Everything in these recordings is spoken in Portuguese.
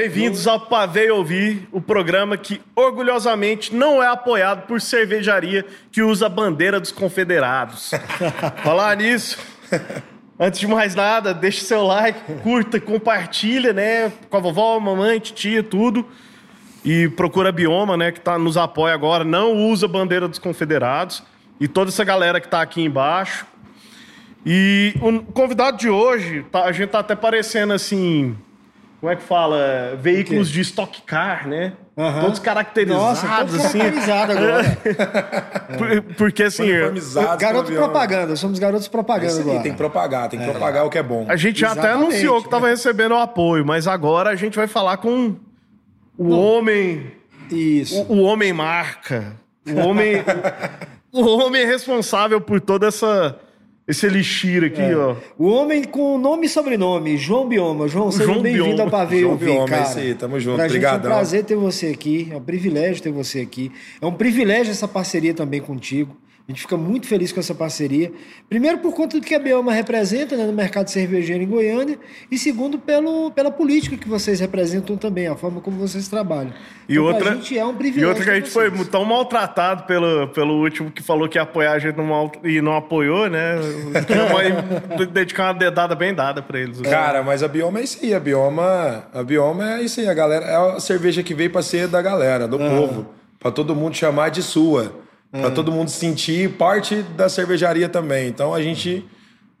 Bem-vindos ao Pavei Ouvir, o programa que orgulhosamente não é apoiado por cervejaria que usa a bandeira dos confederados. Falar nisso, antes de mais nada, deixe seu like, curta, compartilha, né? Com a vovó, mamãe, titia, tudo. E procura a Bioma, né? Que tá, nos apoia agora, não usa a bandeira dos confederados. E toda essa galera que tá aqui embaixo. E o convidado de hoje, tá- a gente tá até parecendo assim como é que fala? Veículos de stock car, né? Aham. Todos caracterizados, Nossa, todo assim. caracterizado agora. Por- Porque, assim, Garoto propaganda, somos garotos É propaganda isso aí, agora. tem que propagar, tem que propagar o que é bom. a gente já até Exatamente. anunciou que estava recebendo o apoio, mas agora a gente vai falar com o homem, Isso. o, o homem marca, o homem, o, o homem responsável por toda essa esse elixir aqui, É. ó. O homem com nome e sobrenome, João Bioma. João, seja bem-vindo ao Pavê João Ouvir, Bioma, cara. é isso aí, tamo junto. Pra gente é um prazer ter você aqui, é um privilégio ter você aqui. É um privilégio essa parceria também contigo. A gente fica muito feliz com essa parceria. Primeiro, por conta do que a Bioma representa né, no mercado cervejeiro em Goiânia. E segundo, pelo, pela política que vocês representam também, a forma como vocês trabalham. E Então, outra, gente é um e privilégio. outra que a gente foi vocês. tão maltratado pelo, pelo último que falou que ia apoiar a gente não mal- e não apoiou, né? Dedicar uma dedada bem dada pra eles. Cara, mas a Bioma é isso aí. A Bioma, a Bioma é isso aí. A galera, é a cerveja que veio pra ser da galera, do povo. Pra todo mundo chamar de sua. Pra todo mundo sentir parte da cervejaria também. Então a gente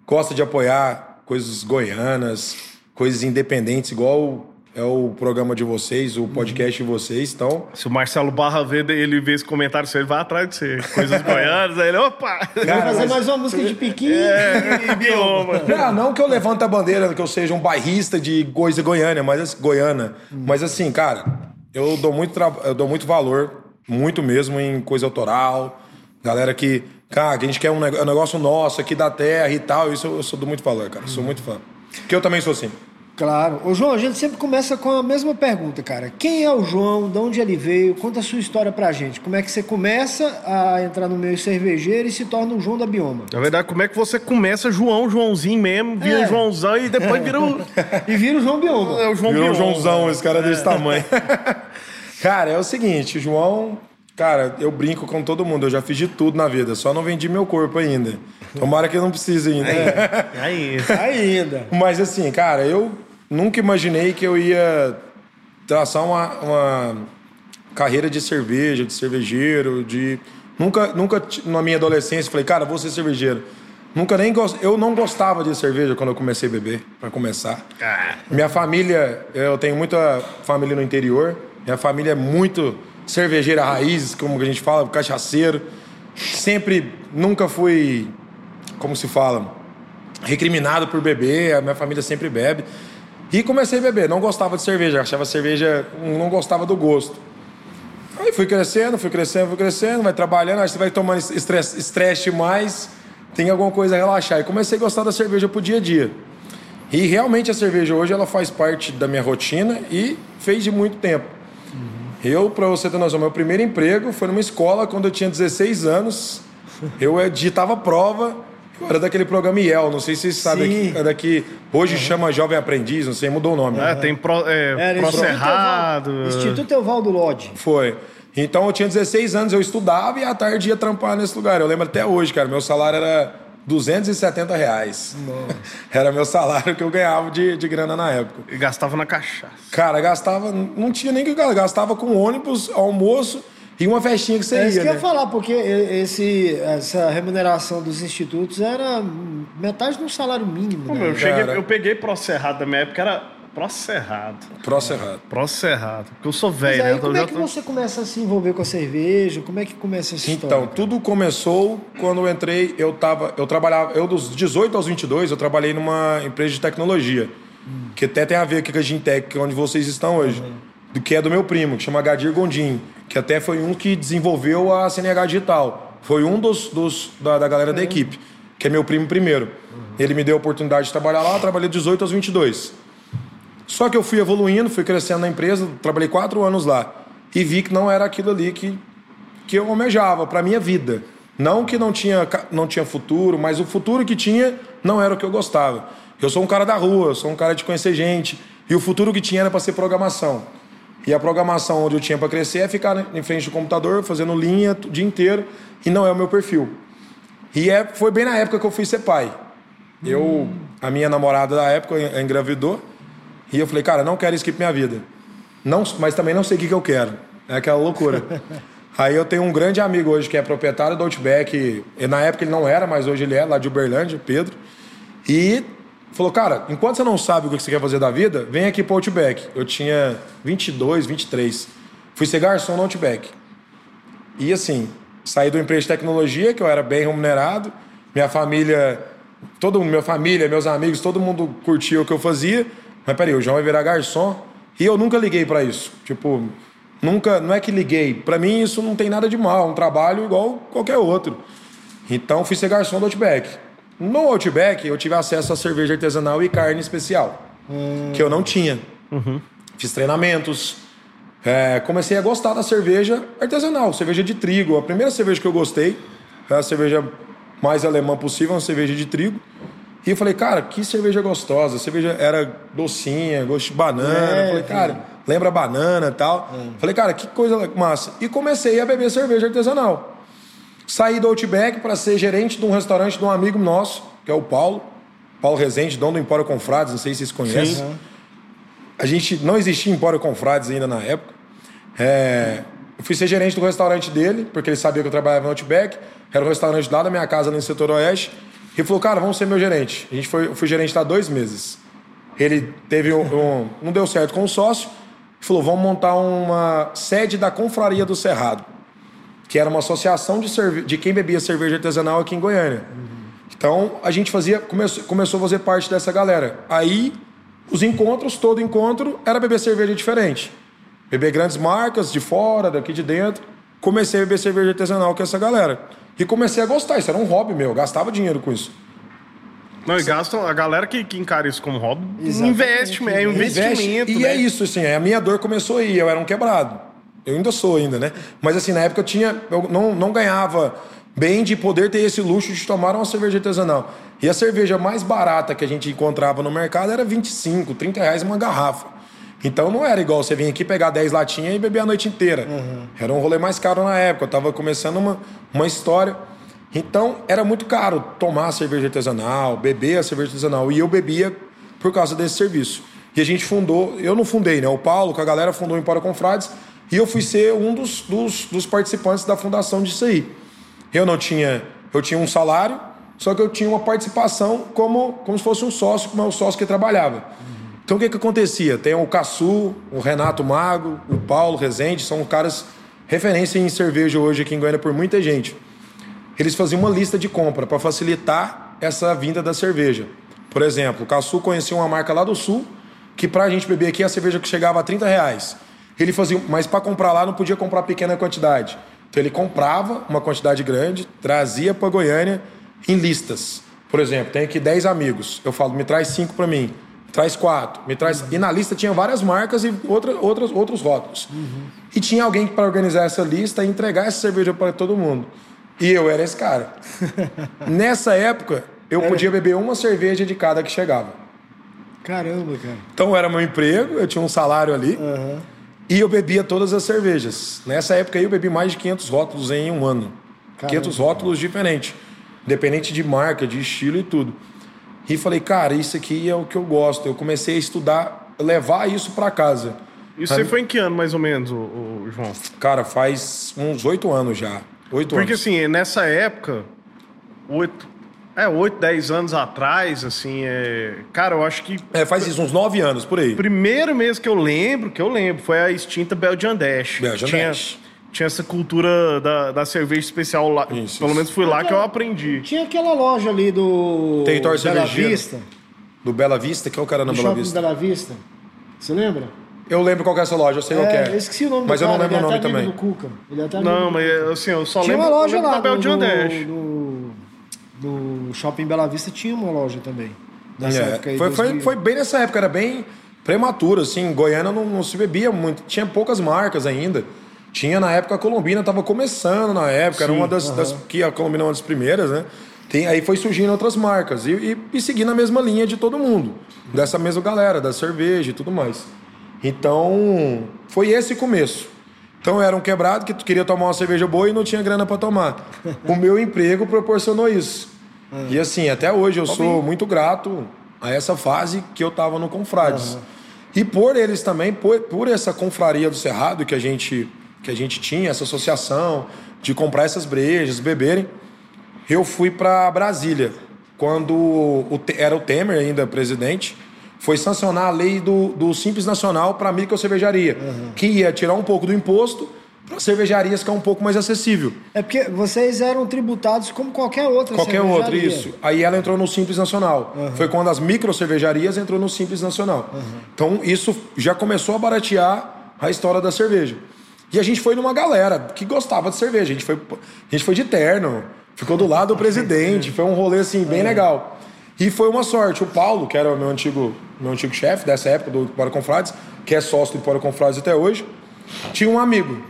gosta de apoiar coisas goianas, coisas independentes, igual é o programa de vocês, o podcast de vocês. Então, Se o Marcelo Barra vê, ele vê esse comentário, ele vai atrás de você. Coisas goianas, aí ele, opa! Vamos fazer mais uma música de piquinho. É, bioma. Ah, não que eu levante a bandeira, que eu seja um bairrista de coisa goiânia, mas assim, goiana. Mas assim, cara, eu dou muito, tra- eu dou muito valor, muito mesmo, em coisa autoral. Galera que, cara, que a gente quer um neg- um negócio nosso aqui da terra e tal. Isso eu, eu sou dou muito valor, cara. Sou muito fã. Porque eu também sou assim. Claro. Ô, João, a gente sempre começa com a mesma pergunta, cara. Quem é o João? De onde ele veio? Conta a sua história pra gente. Como é que você começa a entrar no meio cervejeiro e se torna o João da Bioma? Na verdade, como é que você começa João, Joãozinho mesmo, vira É. Joãozão e depois vira o, E vira o João Bioma. é o João Virou Bioma. Joãozão, esse cara desse tamanho. cara, é o seguinte, o João. Cara, eu brinco com todo mundo, eu já fiz de tudo na vida, só não vendi meu corpo ainda. Tomara que eu não precise ainda. Aí, Ainda. Mas assim, cara, eu nunca imaginei que eu ia traçar uma, uma carreira de cerveja, de cervejeiro, de. Nunca, nunca na minha adolescência, falei, cara, vou ser cervejeiro. Nunca nem gost... Eu não gostava de cerveja quando eu comecei a beber, para começar. Ah. Minha família, eu tenho muita família no interior. Minha família é muito cervejeira raiz, como a gente fala, cachaceiro. Sempre, nunca fui, como se fala, recriminado por beber. A minha família sempre bebe. E comecei a beber. Não gostava de cerveja, achava cerveja, não gostava do gosto. Aí fui crescendo, fui crescendo, fui crescendo, vai trabalhando, aí você vai tomando estresse, estresse mais, tem alguma coisa a relaxar. E comecei a gostar da cerveja pro dia a dia. E realmente a cerveja hoje ela faz parte da minha rotina e fez de muito tempo. Eu, pra você ter noção, meu primeiro emprego foi numa escola quando eu tinha 16 anos. Eu digitava prova, eu era daquele programa IEL, não sei se vocês sabem, é daqui, hoje chama Jovem Aprendiz, não sei, mudou o nome. É, tem pro, é, Era Procerrado. Instituto, Instituto Evaldo Lodge. Foi. Então eu tinha 16 anos, eu estudava e à tarde ia trampar nesse lugar. Eu lembro até hoje, cara, meu salário era 270 reais. Era meu salário que eu ganhava de, de grana na época. E gastava na cachaça. Cara, gastava, não tinha nem que gastar, gastava com ônibus, almoço e uma festinha que você É ia. isso que eu né? ia falar, porque esse, essa remuneração dos institutos era metade do salário mínimo. Pô, né? meu, eu, cheguei, Cara. eu peguei Procerrado da minha época, era Procerrado. Próximo errado. Procerrado. Porque eu sou velho, né? aí, tô- como é que tô- você começa a se envolver com a cerveja? Como é que começa essa história? Então, tudo começou quando eu entrei, eu tava, eu trabalhava, eu dos 18 aos 22, eu trabalhei numa empresa de tecnologia, que até tem a ver com a Gintec, que é onde vocês estão hoje, do que é do meu primo, que chama Gadir Gondim, que até foi um que desenvolveu a CNH Digital. Foi um dos, dos da, da galera da equipe, que é meu primo primeiro. Ele me deu a oportunidade de trabalhar lá, eu trabalhei 18 aos 22. Só que eu fui evoluindo, fui crescendo na empresa, trabalhei quatro anos lá. E vi que não era aquilo ali que, que eu almejava para minha vida. Não que não tinha, não tinha futuro, mas o futuro que tinha não era o que eu gostava. Eu sou um cara da rua, eu sou um cara de conhecer gente. E o futuro que tinha era para ser programação. E a programação onde eu tinha para crescer é ficar em frente do computador, fazendo linha o dia inteiro, e não é o meu perfil. E é, foi bem na época que eu fui ser pai. Eu, a minha namorada da época engravidou, e eu falei, cara, não quero isso aqui pra minha vida. Não, mas também não sei o que, que eu quero. É aquela loucura. Aí eu tenho um grande amigo hoje que é proprietário do Outback. E na época ele não era, mas hoje ele é, lá de Uberlândia, Pedro. E falou, cara, enquanto você não sabe o que você quer fazer da vida, vem aqui pro Outback. Eu tinha 22, 23. Fui ser garçom no Outback. E assim, saí do emprego de tecnologia, que eu era bem remunerado. Minha família, todo mundo, minha família, meus amigos, todo mundo curtia o que eu fazia. Mas peraí, o João vai virar garçom. E eu nunca liguei para isso. Tipo, nunca, não é que liguei. Para mim isso não tem nada de mal, é um trabalho igual qualquer outro. Então fui ser garçom do Outback. No Outback eu tive acesso a cerveja artesanal e carne especial, hum. que eu não tinha. Uhum. Fiz treinamentos. É, comecei a gostar da cerveja artesanal, cerveja de trigo. A primeira cerveja que eu gostei é a cerveja mais alemã possível, uma cerveja de trigo. E eu falei, cara, que cerveja gostosa. A cerveja era docinha, gosto de banana. É, falei, cara, lembra banana e tal. É. Falei, cara, que coisa massa. E comecei a beber cerveja artesanal. Saí do Outback para ser gerente de um restaurante de um amigo nosso, que é o Paulo. Paulo Rezende, dono do Empório Confrades, não sei se vocês conhecem. Sim. A gente não existia Empório Confrades ainda na época. É, eu fui ser gerente do restaurante dele, porque ele sabia que eu trabalhava no Outback. Era o restaurante lá da minha casa, no setor oeste. Ele falou, cara, vamos ser meu gerente. A gente foi, eu fui gerente lá dois meses. Ele teve um, um, Não deu certo com o sócio. Ele falou, vamos montar uma sede da Confraria do Cerrado, que era uma associação de, cerve... de quem bebia cerveja artesanal aqui em Goiânia. Uhum. Então, a gente fazia, começou, começou a fazer parte dessa galera. Aí, os encontros, todo encontro, era beber cerveja diferente. Beber grandes marcas de fora, daqui de dentro. Comecei a beber cerveja artesanal com essa galera. E comecei a gostar. Isso era um hobby meu. Eu gastava dinheiro com isso. Não, e gastam, a galera que, que encara isso como hobby Exatamente. investe, é um investimento. E né? é isso, assim, a minha dor começou aí, eu era um quebrado. Eu ainda sou ainda, né? Mas assim, na época eu tinha. Eu não, não ganhava bem de poder ter esse luxo de tomar uma cerveja artesanal. E a cerveja mais barata que a gente encontrava no mercado era 25, 30 reais uma garrafa. Então não era igual você vir aqui pegar 10 latinhas e beber a noite inteira. Uhum. Era um rolê mais caro na época. Eu tava começando uma, uma história. Então era muito caro tomar cerveja artesanal, beber a cerveja artesanal. E eu bebia por causa desse serviço. E a gente fundou, eu não fundei, né? O Paulo, com a galera, fundou o Empório Confrades. E eu fui ser um dos, dos, dos participantes da fundação disso aí. Eu não tinha. Eu tinha um salário, só que eu tinha uma participação como, como se fosse um sócio, como é o sócio que trabalhava. Uhum. Então o que, que acontecia? Tem o Caçu, o Renato Mago, o Paulo Rezende, são caras referência em cerveja hoje aqui em Goiânia por muita gente. Eles faziam uma lista de compra para facilitar essa vinda da cerveja. Por exemplo, o Caçu conhecia uma marca lá do sul que para a gente beber aqui a cerveja que chegava a 30 reais. Ele fazia, mas para comprar lá não podia comprar pequena quantidade. Então ele comprava uma quantidade grande, trazia para Goiânia em listas. Por exemplo, tem aqui 10 amigos. Eu falo, me traz 5 para mim traz quatro, me traz. Uhum. E na lista tinha várias marcas e outra, outras, outros rótulos. Uhum. E tinha alguém para organizar essa lista e entregar essa cerveja para todo mundo. E eu era esse cara. Nessa época, eu era... podia beber uma cerveja de cada que chegava. Caramba, cara. Então era meu emprego, eu tinha um salário ali. Uhum. E eu bebia todas as cervejas. Nessa época aí eu bebi mais de 500 rótulos em um ano. Caramba, 500 rótulos cara. diferentes. Independente de marca, de estilo e tudo. E falei, cara, isso aqui é o que eu gosto. Eu comecei a estudar, levar isso para casa. Isso você foi em que ano, mais ou menos, o, o João? Cara, faz uns oito anos já. Oito Porque, anos. assim, nessa época, oito, é, oito, dez anos atrás, assim, é... Cara, eu acho que... É, faz isso, uns nove anos, por aí. Primeiro mesmo que eu lembro, que eu lembro, foi a extinta Belgian Dash. Belgian Dash tinha essa cultura da, da cerveja especial lá. Isso, Pelo menos foi lá que eu aprendi. Tinha aquela loja ali do. Território Bela Vista. Do Bela Vista, que é o cara na Bela Vista. Bela Vista. Você lembra? Eu lembro qual é essa loja, eu sei é, qual é. Eu esqueci o nome Mas do eu não lembro o nome também. Do Cuca. Ele até não, mas assim, eu só tinha lembro, uma loja lá da no, no, no, Shopping Bela Vista tinha uma loja também. Nessa é, época aí, foi, foi, foi, bem nessa época, era bem prematuro, assim. Goiânia não, não se bebia muito, tinha poucas marcas ainda. Tinha na época a Colombina, estava começando na época, Sim, era uma das, das, que a Colombina é uma das primeiras, né? Tem, aí foi surgindo outras marcas e, e, e seguindo a mesma linha de todo mundo, dessa mesma galera, da cerveja e tudo mais. Então, foi esse começo. Então, era um quebrado que queria tomar uma cerveja boa e não tinha grana para tomar. O meu emprego proporcionou isso. E assim, até hoje eu sou muito grato a essa fase que eu estava no Confrades. Uhum. E por eles também, por, por essa confraria do Cerrado que a gente que a gente tinha, essa associação de comprar essas brejas, beberem, eu fui para Brasília. Quando o, era o Temer ainda presidente, foi sancionar a lei do, do Simples Nacional para a microcervejaria, uhum. que ia tirar um pouco do imposto para cervejarias que é um pouco mais acessível. É porque vocês eram tributados como qualquer outra Qualquer outra, isso. Aí ela entrou no Simples Nacional. Uhum. Foi quando as microcervejarias entrou no Simples Nacional. Uhum. Então isso já começou a baratear a história da cerveja. E a gente foi numa galera que gostava de cerveja. A gente foi, a gente foi de terno, ficou do lado do presidente, foi um rolê assim bem legal. E foi uma sorte. O Paulo, que era o meu antigo, meu antigo chefe dessa época do Pora Confrades, que é sócio do Pora Confrades até hoje, tinha um amigo,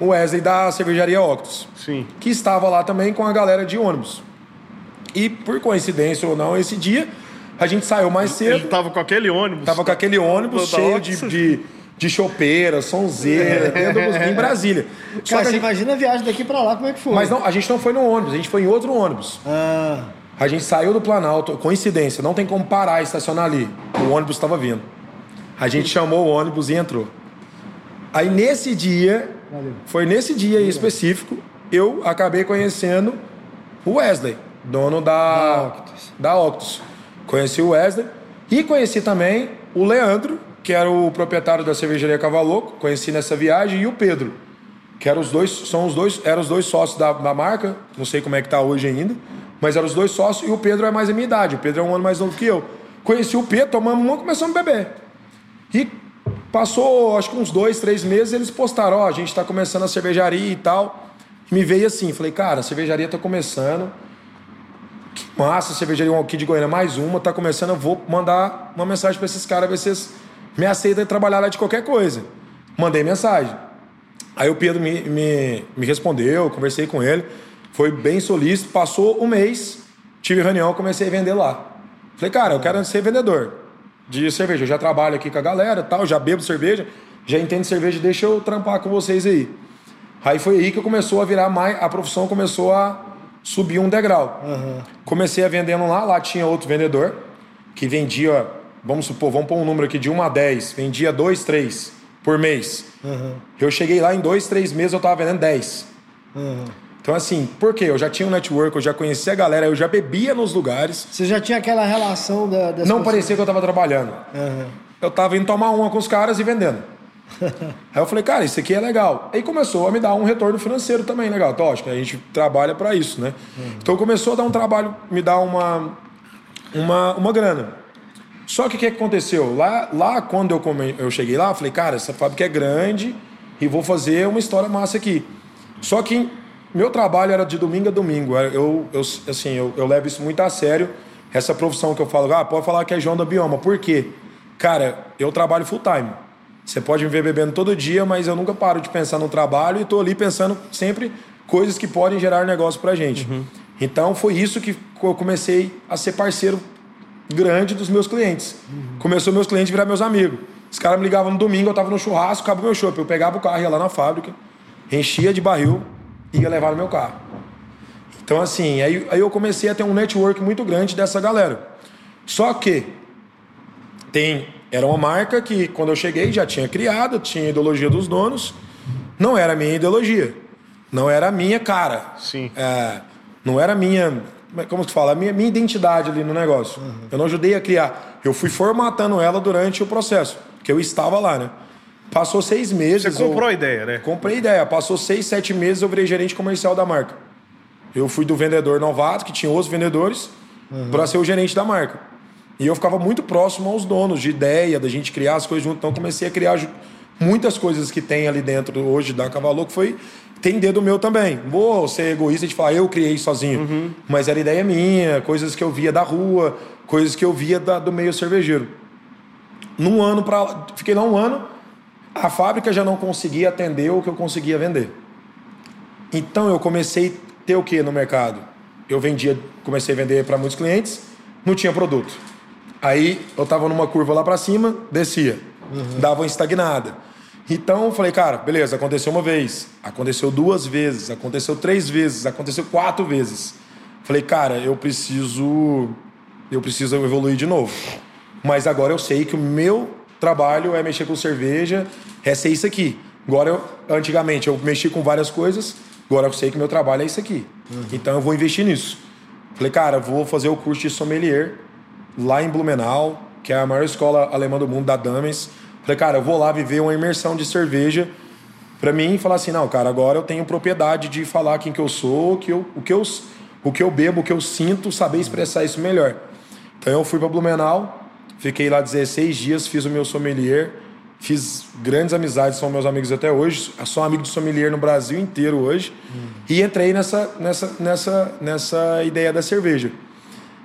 o Wesley da cervejaria Octus, Sim. que estava lá também com a galera de ônibus. E por coincidência ou não, esse dia a gente saiu mais cedo. Ele tava com aquele ônibus. Tava com aquele ônibus cheio de, de de chopeira, sonzeira, em Brasília. Só Cara, que gente... imagina a viagem daqui para lá, como é que foi? Mas não, a gente não foi no ônibus, a gente foi em outro ônibus. Ah. A gente saiu do Planalto, coincidência, não tem como parar e estacionar ali. O ônibus estava vindo. A gente chamou o ônibus e entrou. Aí nesse dia, Valeu. foi nesse dia específico, eu acabei conhecendo o Wesley, dono da, da Octus. da Octus. Conheci o Wesley e conheci também o Leandro, que era o proprietário da cervejaria Cavaloco, conheci nessa viagem, e o Pedro, que eram os dois, são os dois, eram os dois sócios da, da marca, não sei como é que tá hoje ainda, mas eram os dois sócios, e o Pedro é mais a minha idade, o Pedro é um ano mais novo que eu. Conheci o Pedro, tomamos uma, começamos a beber. E passou, acho que uns dois, três meses, eles postaram, ó, oh, a gente está começando a cervejaria e tal. E me veio assim, falei, cara, a cervejaria está começando, que massa, cervejaria aqui de Goiânia, mais uma, tá começando, eu vou mandar uma mensagem para esses caras, ver se me aceita trabalhar lá de qualquer coisa. Mandei mensagem. Aí o Pedro me, me, me respondeu, conversei com ele, foi bem solícito. Passou um mês, tive reunião, comecei a vender lá. Falei, cara, eu quero ser vendedor de cerveja. Eu já trabalho aqui com a galera, tal, já bebo cerveja, já entendo cerveja, deixa eu trampar com vocês aí. Aí foi aí que começou a virar mais, a profissão começou a subir um degrau. Uhum. Comecei a vendendo lá, lá tinha outro vendedor que vendia vamos supor, vamos pôr um número aqui de 1 a 10, vendia 2, 3 por mês. Uhum. Eu cheguei lá em 2, 3 meses eu tava vendendo 10. Uhum. Então, assim, por quê? Eu já tinha um network, eu já conhecia a galera, eu já bebia nos lugares. Você já tinha aquela relação da, das Não parecia que eu tava trabalhando. Uhum. Eu tava indo tomar uma com os caras e vendendo. Aí eu falei, cara, isso aqui é legal. Aí começou a me dar um retorno financeiro também legal. Então, acho que a gente trabalha para isso, né? Uhum. Então começou a dar um trabalho, me dar uma, uma, uma grana. Só que o que aconteceu? Lá, lá quando eu, come... eu cheguei lá, eu falei, cara, essa fábrica é grande e vou fazer uma história massa aqui. Só que meu trabalho era de domingo a domingo. Eu, eu assim, eu, eu, levo isso muito a sério. Essa profissão que eu falo, ah, pode falar que é João da Bioma. Por quê? Cara, eu trabalho full time. Você pode me ver bebendo todo dia, mas eu nunca paro de pensar no trabalho e estou ali pensando sempre coisas que podem gerar negócio pra gente. Uhum. Então foi isso que eu comecei a ser parceiro grande dos meus clientes. Uhum. Começou meus clientes a virar meus amigos. Os caras me ligavam no domingo, eu tava no churrasco, acabou meu show. Eu pegava o carro, ia lá na fábrica, enchia de barril e ia levar no meu carro. Então, assim, aí, aí eu comecei a ter um network muito grande dessa galera. Só que tem, era uma marca que, quando eu cheguei, já tinha criado, tinha ideologia dos donos. Não era a minha ideologia. Não era a minha cara. Sim. É, não era a minha como se fala, a minha, minha identidade ali no negócio. Uhum. Eu não ajudei a criar. Eu fui formatando ela durante o processo, que eu estava lá, né? Passou seis meses. Você comprou eu, a ideia, né? Comprei a ideia. Passou seis, sete meses, eu virei gerente comercial da marca. Eu fui do vendedor novato, que tinha outros vendedores, uhum. para ser o gerente da marca. E eu ficava muito próximo aos donos de ideia, da gente criar as coisas junto. Então comecei a criar muitas coisas que tem ali dentro hoje da Cavalou, que foi tem dedo meu também. Vou ser egoísta de falar, eu criei sozinho. Uhum. Mas era ideia minha, coisas que eu via da rua, coisas que eu via da, do meio cervejeiro. Num ano para. Fiquei lá um ano, a fábrica já não conseguia atender o que eu conseguia vender. Então eu comecei a ter o que no mercado? eu vendia, comecei a vender para muitos clientes, não tinha produto. Aí eu tava numa curva lá para cima, descia, dava uma estagnada. Então eu falei, cara, beleza, aconteceu uma vez, aconteceu duas vezes, aconteceu três vezes, aconteceu quatro vezes. Falei, cara, eu preciso, eu preciso evoluir de novo. Mas agora eu sei que o meu trabalho é mexer com cerveja, é ser isso aqui. Agora eu, antigamente eu mexi com várias coisas, agora eu sei que meu trabalho é isso aqui. Então eu vou investir nisso. Falei, cara, vou fazer o curso de sommelier lá em Blumenau, que é a maior escola alemã do mundo da Dames. Falei, cara, eu vou lá viver uma imersão de cerveja para mim falar assim, não, cara, agora eu tenho propriedade de falar quem que eu sou, que eu, o que eu o que eu bebo, o que eu sinto, saber expressar isso melhor. Então eu fui para Blumenau, fiquei lá 16 dias, fiz o meu sommelier, fiz grandes amizades, são meus amigos até hoje, sou amigo de sommelier no Brasil inteiro hoje, hum. e entrei nessa, nessa, nessa, nessa ideia da cerveja.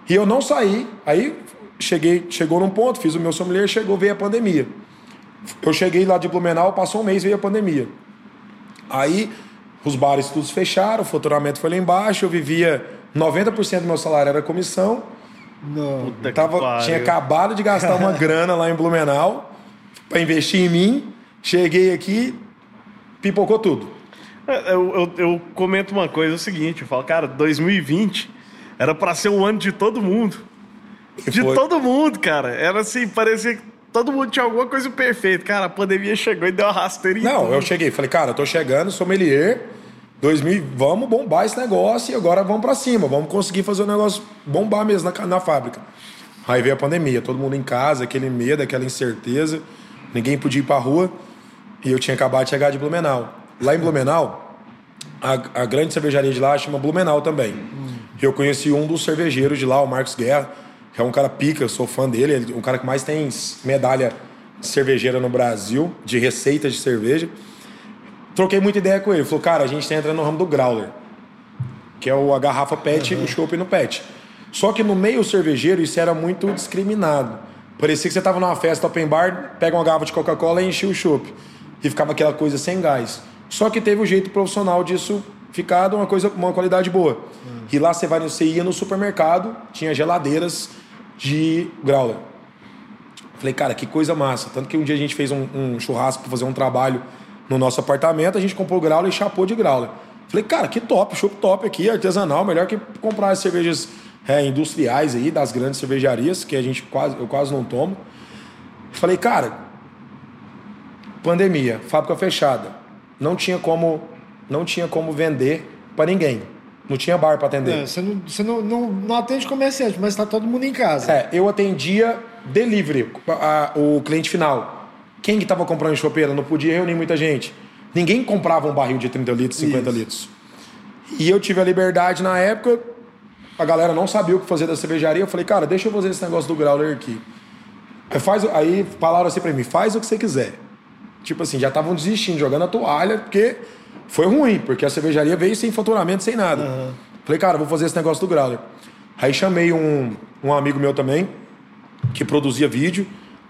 E eu não saí, aí cheguei, chegou num ponto, fiz o meu sommelier, chegou, veio a pandemia. Eu cheguei lá de Blumenau, passou um mês, veio a pandemia. Aí os bares todos fecharam, o faturamento foi lá embaixo, eu vivia 90% do meu salário era comissão. Não. Tava, tinha acabado de gastar uma grana lá em Blumenau para investir em mim. Cheguei aqui, pipocou tudo. É, eu, eu, eu, comento uma coisa, é o seguinte, eu falo, cara, 2020 era para ser o ano de todo mundo. de todo mundo, cara. Era assim, parecia que todo mundo tinha alguma coisa perfeita. Cara, a pandemia chegou e deu uma rasteira em Não, tudo. eu cheguei, falei, cara, eu tô chegando, sommelier, 2000, vamos bombar esse negócio e agora vamos para cima, vamos conseguir fazer o negócio bombar mesmo na, na fábrica. Aí veio a pandemia, todo mundo em casa, aquele medo, aquela incerteza, ninguém podia ir pra rua e eu tinha acabado de chegar de Blumenau. Lá em Blumenau, a, a grande cervejaria de lá chama Blumenau também. Hum. Eu conheci um dos cervejeiros de lá, o Marcos Guerra, que é um cara pica, sou fã dele, ele, um cara que mais tem medalha cervejeira no Brasil, de receitas de cerveja. Troquei muita ideia com ele. Falou, cara, a gente está entrando no ramo do growler, que é o, a garrafa PET, uhum. o chopp no PET. Só que no meio cervejeiro isso era muito discriminado. Parecia que você estava numa festa open bar, pega uma garrafa de Coca-Cola e enchia o chopp. E ficava aquela coisa sem gás. Só que teve o um jeito profissional disso ficar uma coisa, uma qualidade boa. Uhum. E lá você vai, você ia no supermercado, tinha geladeiras de growler. Falei, cara, que coisa massa. Tanto que um dia a gente fez um, um churrasco para fazer um trabalho no nosso apartamento, a gente comprou growler e chapou de growler. Falei, cara, que top, chopp top aqui, artesanal, melhor que comprar as cervejas é, industriais aí, das grandes cervejarias, que a gente quase, eu quase não tomo. Falei, cara, pandemia, fábrica fechada. Não tinha como, não tinha como vender para ninguém. Não tinha bar para atender. É, você não, você não, não, não atende comerciante, mas está todo mundo em casa. É, eu atendia delivery, a, a, o cliente final. Quem que estava comprando chopeira? Não podia reunir muita gente. Ninguém comprava um barril de 30 litros, 50 Isso. litros. E eu tive a liberdade na época, a galera não sabia o que fazer da cervejaria. Eu falei, cara, deixa eu fazer esse negócio do growler aqui. Aí, faz, aí falaram assim pra mim, faz o que você quiser. Tipo assim, já estavam desistindo, jogando a toalha, porque foi ruim, porque a cervejaria veio sem faturamento, sem nada. Uhum. Falei, cara, vou fazer esse negócio do growler. Aí chamei um, um amigo meu também, que produzia vídeo.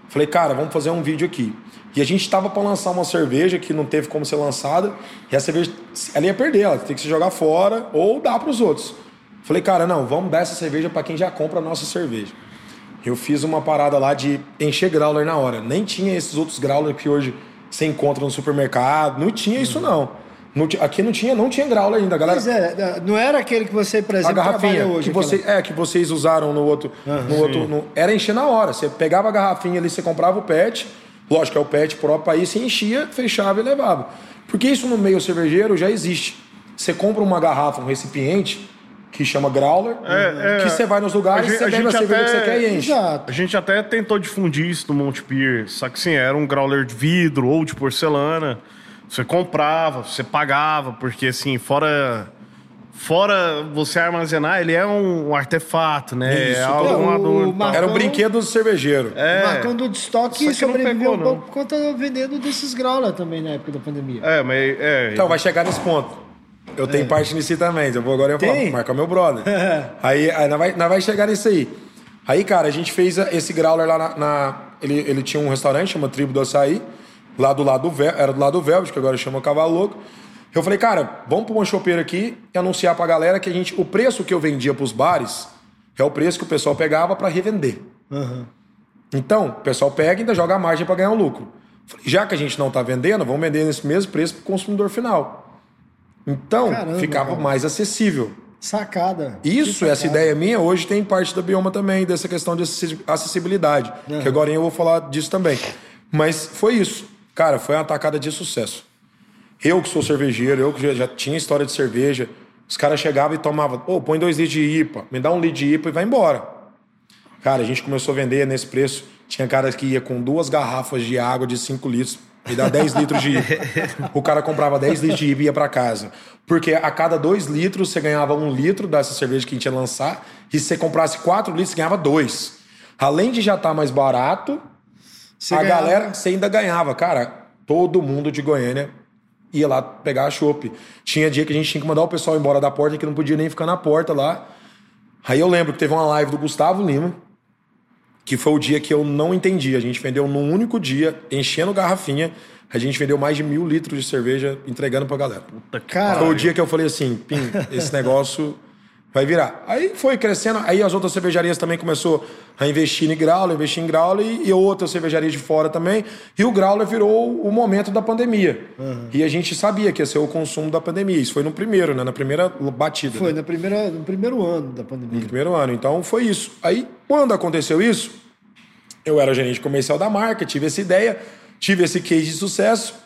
Falei, cara, vamos fazer um vídeo aqui. E a gente estava para lançar uma cerveja que não teve como ser lançada. E a cerveja, ela ia perder, ela tem que se jogar fora ou dar para os outros. Falei, cara, não, vamos dar essa cerveja para quem já compra a nossa cerveja. Eu fiz uma parada lá de encher growler na hora. Nem tinha esses outros growler que hoje você encontra no supermercado. Não tinha isso, não. Não, aqui não tinha, não tinha grau ainda, galera. Mas é, não era aquele que você, por exemplo, a garrafinha hoje. Que você, é, que vocês usaram no outro. Ah, no outro no, era encher na hora. Você pegava a garrafinha ali, você comprava o PET, lógico, é o PET próprio aí, você enchia, fechava e levava. Porque isso no meio cervejeiro já existe. Você compra uma garrafa, um recipiente, que chama growler, é, que é, você vai nos lugares, e você bebe a cerveja até, que você quer e enche. Exato. A gente até tentou difundir isso no Monte Pier, só que sim, era um growler de vidro ou de porcelana. Você comprava, você pagava, porque assim, fora fora você armazenar, ele é um, artefato, né? Isso, é algo, é, um Marcão, Era um brinquedo do cervejeiro. É. O Marcão do estoque sobreviveu pegou, um pouco por conta vendendo desses growler também na época da pandemia. É, mas... É, então, vai chegar nesse ponto. Eu tenho é. parte nisso também. Eu vou agora eu falar, marcar meu brother. aí, aí nós, vai, nós vai chegar nisso aí. Aí, cara, a gente fez esse growler lá na... na ele, ele tinha um restaurante, chama Tribo do Açaí lá do lado do era do lado do Velvet, que agora chama Cavalo Louco. Eu falei, cara, vamos para uma chopeira aqui e anunciar pra galera que a gente, o preço que eu vendia pros bares é o preço que o pessoal pegava para revender. Então, o pessoal pega e ainda joga a margem para ganhar um lucro. Falei, já que a gente não tá vendendo, vamos vender nesse mesmo preço pro consumidor final. Então, Caramba, ficava cara. mais acessível. Sacada. Isso, Que essa sacada. ideia minha, hoje tem parte da Bioma também, dessa questão de acessi- acessibilidade. Que agora eu vou falar disso também. Mas foi isso. Cara, foi uma tacada de sucesso. Eu que sou cervejeiro, eu que já, já tinha história de cerveja, os caras chegavam e tomavam, pô, põe dois litros de IPA, me dá um litro de IPA e vai embora. Cara, a gente começou a vender nesse preço. Tinha cara que ia com duas garrafas de água de 5 litros e dá 10 litros de IPA. O cara comprava 10 litros de IPA e ia pra casa. Porque a cada 2 litros você ganhava um litro dessa cerveja que a gente ia lançar. E se você comprasse 4 litros, você ganhava 2. Além de já estar mais barato, Você a ganhava- galera, você ainda ganhava. Cara, todo mundo de Goiânia ia lá pegar a chopp. Tinha dia que a gente tinha que mandar o pessoal embora da porta, que não podia nem ficar na porta lá. Aí eu lembro que teve uma live do Gustavo Lima, que foi o dia que eu não entendi. A gente vendeu num único dia, enchendo garrafinha, a gente vendeu mais de mil litros de cerveja entregando pra galera. Cara, Foi o dia que eu falei assim, Pim, esse negócio vai virar. Aí foi crescendo, aí as outras cervejarias também começou a investir em growler, investir em growler e, outras cervejarias de fora também. E o growler virou o momento da pandemia. E a gente sabia que ia ser o consumo da pandemia. Isso foi no primeiro, né? Na primeira batida. foi né? na primeira, no primeiro ano da pandemia. No primeiro ano. Então foi isso. Aí, quando aconteceu isso, eu era gerente comercial da marca, tive essa ideia, tive esse case de sucesso.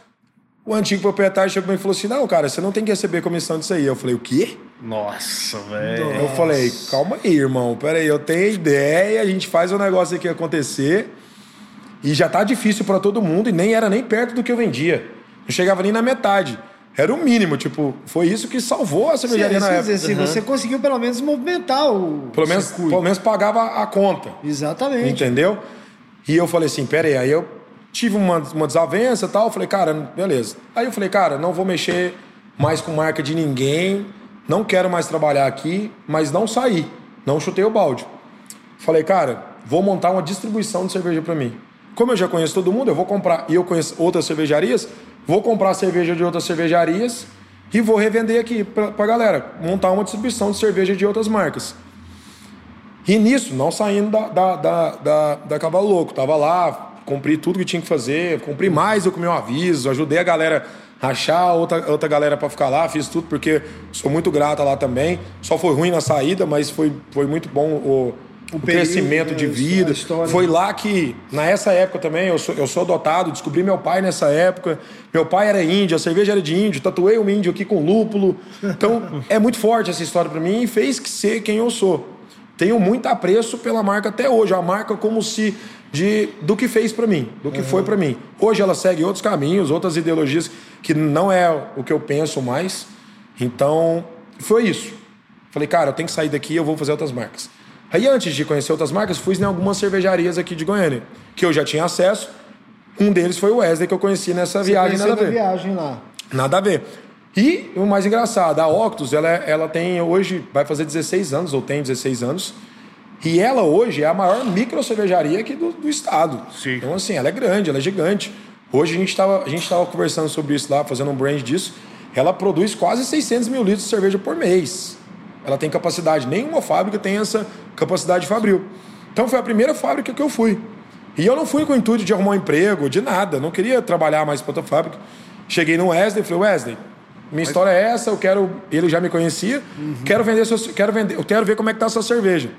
O antigo proprietário chegou e falou assim: Não, cara, você não tem que receber comissão disso aí. Eu falei: O quê? Nossa, velho. Eu falei: Calma aí, irmão, peraí, eu tenho ideia, a gente faz o negócio aqui acontecer. E já tá difícil para todo mundo, e nem era nem perto do que eu vendia. Não chegava nem na metade. Era o mínimo, tipo, foi isso que salvou a cervejaria na época. dizer, assim, você conseguiu pelo menos movimentar o Pelo menos, circuito. pelo menos pagava a conta. Exatamente. Entendeu? E eu falei assim, pera aí, aí eu tive uma, uma desavença e tal, falei, cara, beleza. Aí eu falei, cara, não vou mexer mais com marca de ninguém, não quero mais trabalhar aqui, mas não saí, não chutei o balde. Falei, cara, vou montar uma distribuição de cerveja para mim. Como eu já conheço todo mundo, eu vou comprar, e eu conheço outras cervejarias, vou comprar cerveja de outras cervejarias e vou revender aqui pra, pra galera, montar uma distribuição de cerveja de outras marcas. E nisso, não saindo da, da, da, da, da Cavalo Louco. Tava lá, cumpri tudo que tinha que fazer, cumpri mais do que o meu aviso, ajudei a galera a achar outra, outra galera para ficar lá, fiz tudo porque sou muito grata lá também. Só foi ruim na saída, mas foi, foi muito bom o, o, período, crescimento de vida. Foi lá que, nessa época também, eu sou, eu sou adotado, descobri meu pai nessa época. Meu pai era índio, a cerveja era de índio, tatuei um índio aqui com lúpulo. Então, é muito forte essa história para mim e fez que ser quem eu sou. Tenho muito apreço pela marca até hoje. A marca como se de do que fez para mim, do que foi para mim. Hoje ela segue outros caminhos, outras ideologias que não é o que eu penso mais. Então, foi isso. Falei, cara, eu tenho que sair daqui, eu vou fazer outras marcas. Aí antes de conhecer outras marcas, fui em algumas cervejarias aqui de Goiânia, que eu já tinha acesso. Um deles foi o Wesley que eu conheci nessa Você viagem nada a ver. viagem lá. Nada a ver. E o mais engraçado, a Octus, ela, ela tem hoje, vai fazer 16 anos, ou tem 16 anos. E ela hoje é a maior micro cervejaria aqui do, do estado. Sim. Então, assim, ela é grande, ela é gigante. Hoje a gente estava conversando sobre isso lá, fazendo um brand disso. Ela produz quase 600 mil litros de cerveja por mês. Ela tem capacidade. Nenhuma fábrica tem essa capacidade fabril. Então foi a primeira fábrica que eu fui. E eu não fui com o intuito de arrumar um emprego, de nada. Não queria trabalhar mais para outra fábrica. Cheguei no Wesley e falei, Wesley, minha história é essa, eu quero. Ele já me conhecia, quero vender, sua- quero vender, eu quero ver como é que tá a sua cerveja.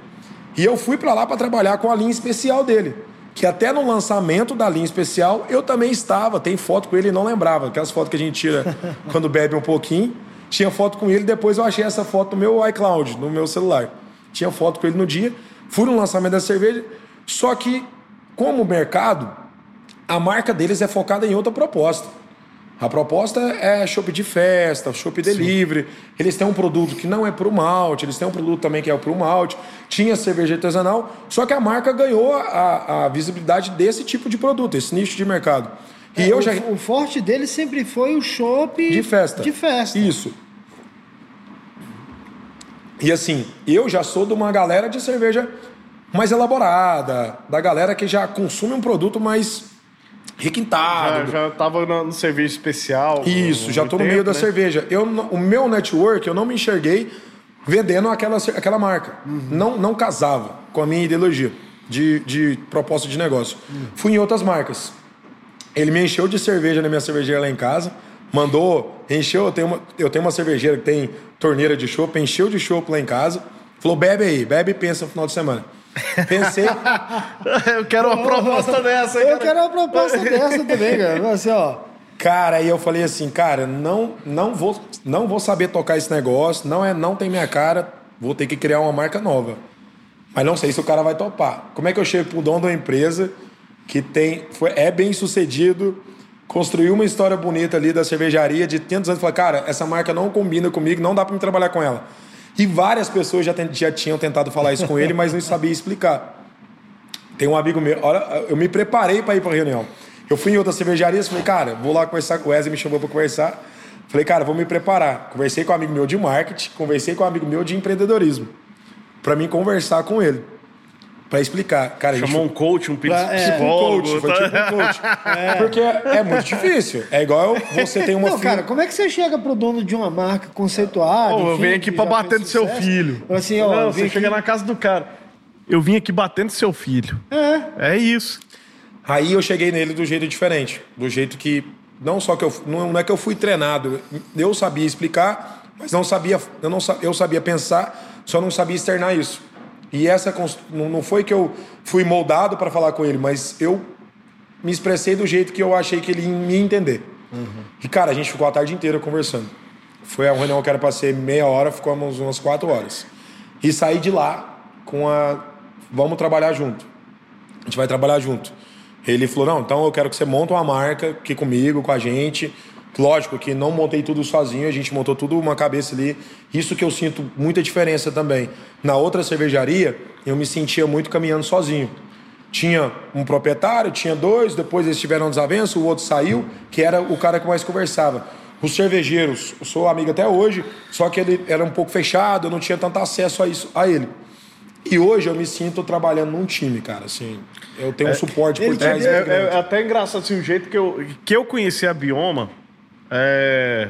E eu fui para lá para trabalhar com a linha especial dele. Que até no lançamento da linha especial eu também estava. Tem foto com ele e não lembrava. Aquelas fotos que a gente tira quando bebe um pouquinho. Tinha foto com ele, depois eu achei essa foto no meu iCloud, no meu celular. Tinha foto com ele no dia. Fui no lançamento da cerveja. Só que, como mercado, a marca deles é focada em outra proposta. A proposta é chopp de festa, chopp delivery. Eles têm um produto que não é pro malte, eles têm um produto também que é pro malte. Tinha cerveja artesanal, só que a marca ganhou a, a visibilidade desse tipo de produto, esse nicho de mercado. E É, eu o, já. o forte dele sempre foi o chopp De festa. De festa. Isso. E assim, eu já sou de uma galera de cerveja mais elaborada, da galera que já consome um produto mais requintado. Já, já tava no, no serviço especial. Isso, já tô no tempo, meio da né? cerveja. Eu, o meu network, eu não me enxerguei vendendo aquela, aquela marca. Não, não casava com a minha ideologia de, de proposta de negócio. Fui em outras marcas. Ele me encheu de cerveja na minha cervejeira lá em casa. Mandou, encheu. Eu tenho uma, eu tenho uma cervejeira que tem torneira de chopp, encheu de chopp lá em casa. Falou: bebe aí, bebe e pensa no final de semana. Pensei, Eu quero uma proposta dessa, hein, Eu cara? quero uma proposta dessa também, cara. Assim, ó. Cara, aí eu falei assim, cara, não, não vou, não vou saber tocar esse negócio, não é, não tem minha cara, vou ter que criar uma marca nova. Mas não sei se o cara vai topar. Como é que eu chego pro dono de uma empresa que tem, foi, é bem sucedido, construiu uma história bonita ali da cervejaria de tantos anos, e falar, cara, essa marca não combina comigo, não dá para me trabalhar com ela. E várias pessoas já, já tinham tentado falar isso com ele, mas não sabia explicar. Tem um amigo meu, olha, eu me preparei para ir para reunião. Eu fui em outras cervejarias, falei, cara, vou lá conversar. O Wesley me chamou para conversar. Falei, cara, vou me preparar. Conversei com um amigo meu de marketing, conversei com um amigo meu de empreendedorismo, para mim conversar com ele, para explicar. Cara, a gente Chamou um coach, um Pra- é, psicólogo. coach, foi tá? tipo um coach. Porque é muito difícil. É igual você tem uma Não, filha- cara, como é que você chega pro dono de uma marca conceituada? Pô, eu venho aqui já bater no seu filho. Assim, ó, Não, você aqui- chega na casa do cara. Eu vim aqui batendo no seu filho. É. É isso. Aí eu cheguei nele do jeito diferente, do jeito que não só que eu não é que eu fui treinado, eu sabia explicar, mas não sabia, eu não eu sabia pensar, só não sabia externar isso. E essa não foi que eu fui moldado para falar com ele, mas eu me expressei do jeito que eu achei que ele ia me entender. E cara, a gente ficou a tarde inteira conversando. Foi a reunião que era para ser meia hora, ficamos umas quatro horas. E saí de lá com a vamos trabalhar junto. A gente vai trabalhar junto. Ele falou: não, então eu quero que você monte uma marca aqui comigo, com a gente. Lógico que não montei tudo sozinho, a gente montou tudo uma cabeça ali. Isso que eu sinto muita diferença também. Na outra cervejaria, eu me sentia muito caminhando sozinho. Tinha um proprietário, tinha dois, depois eles tiveram desavença, o outro saiu, que era o cara que mais conversava. Os cervejeiros, eu sou amigo até hoje, só que ele era um pouco fechado, eu não tinha tanto acesso a isso a ele. E hoje eu me sinto trabalhando num time, cara. Assim, eu tenho um suporte por trás. É, é- é até engraçado assim, o jeito que eu, que eu conheci a Bioma. É.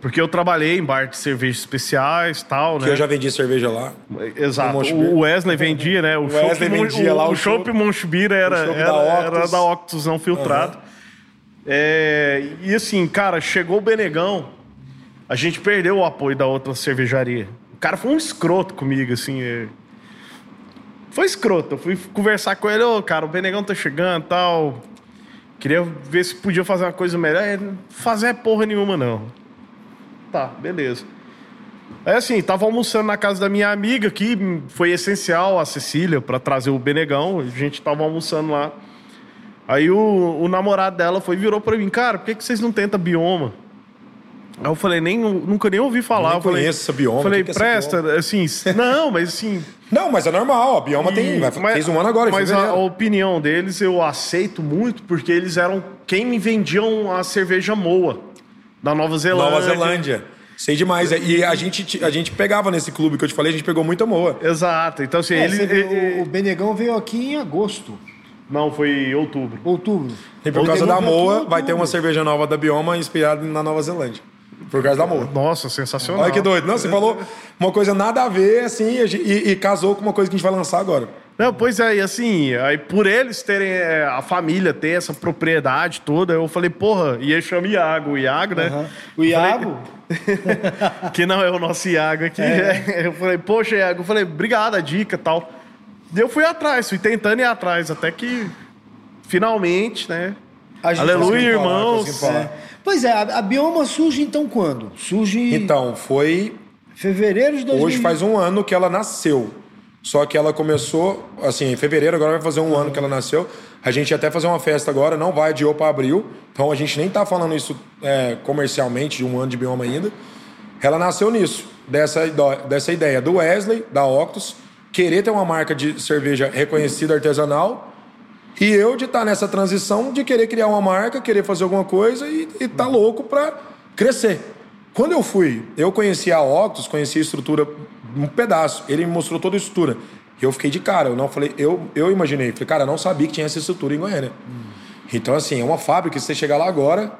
Porque eu trabalhei em bar de cervejas especiais e tal, Que né? eu já vendi cerveja lá. Exato. O Wesley vendia, né? O, Wesley chopp Mon- vendia lá o o chopp chopp. Monchbir era, O era, da era da Octus não filtrado. É, e assim, cara, chegou o Benegão, a gente perdeu o apoio da outra cervejaria. O cara foi um escroto comigo, assim. é. Foi escroto. Eu fui conversar com ele, ô, cara, o Benegão tá chegando e tal. Queria ver se podia fazer uma coisa melhor. Ele, Fazer porra nenhuma, não. Tá, beleza. Aí assim, tava almoçando na casa da minha amiga, que foi essencial, a Cecília, pra trazer o Benegão. A gente tava almoçando lá. Aí o, o namorado dela foi virou pra mim, cara, por que, que vocês não tentam bioma? Aí eu falei, nem, nunca nem ouvi falar. Nem eu falei, conheço essa bioma, Falei, que que é presta, assim, não, mas assim. Não, mas é normal. A Bioma tem. Vai, mas- fez um ano agora, Mas a, a opinião deles eu aceito muito, porque eles eram quem me vendiam a cerveja Moa, da Nova Zelândia. Nova Zelândia. Sei demais. E a gente, a gente pegava nesse clube que eu te falei, a gente pegou muita moa. Exato. Então, assim, É, ele. ele- o, o Benegão veio aqui em agosto, Não, foi em outubro. outubro. E por O causa da moa, vai ter uma cerveja nova da Bioma inspirada na Nova Zelândia. Por causa da moa. Nossa, sensacional. Olha que doido. Não, você falou uma coisa nada a ver, assim, e, e- e casou com uma coisa que a gente vai lançar agora. Não, pois é, e assim, aí por eles terem é, a família ter essa propriedade toda, eu falei, porra, e ele chama Iago, o Iago, né? Aham. O Iago, que não é o nosso Iago aqui. Eu falei, poxa, Iago, eu falei, obrigado a dica e tal. E eu fui atrás, fui tentando ir atrás, até que finalmente, né? a gente Aleluia, falar, irmãos. Pois é, a, a Bioma surge então quando? Surge em Então, foi fevereiro de 2000. Hoje faz um ano que ela nasceu. Só que ela começou, assim, em fevereiro, agora vai fazer um ano que ela nasceu. A gente ia até fazer uma festa agora, não vai adiou para abril. Então a gente nem tá falando isso é, comercialmente, de um ano de bioma ainda. Ela nasceu nisso, dessa, dessa ideia do Wesley, da Octus, querer ter uma marca de cerveja reconhecida artesanal. E eu de estar nessa transição de querer criar uma marca, querer fazer alguma coisa e, e tá louco para crescer. Quando eu fui, eu conheci a Octus, conheci a estrutura um pedaço. Ele me mostrou toda a estrutura. E eu fiquei de cara. Eu não falei, eu, eu imaginei, falei, cara, eu não sabia que tinha essa estrutura em Goiânia. Então, assim, é uma fábrica, se você chegar lá agora,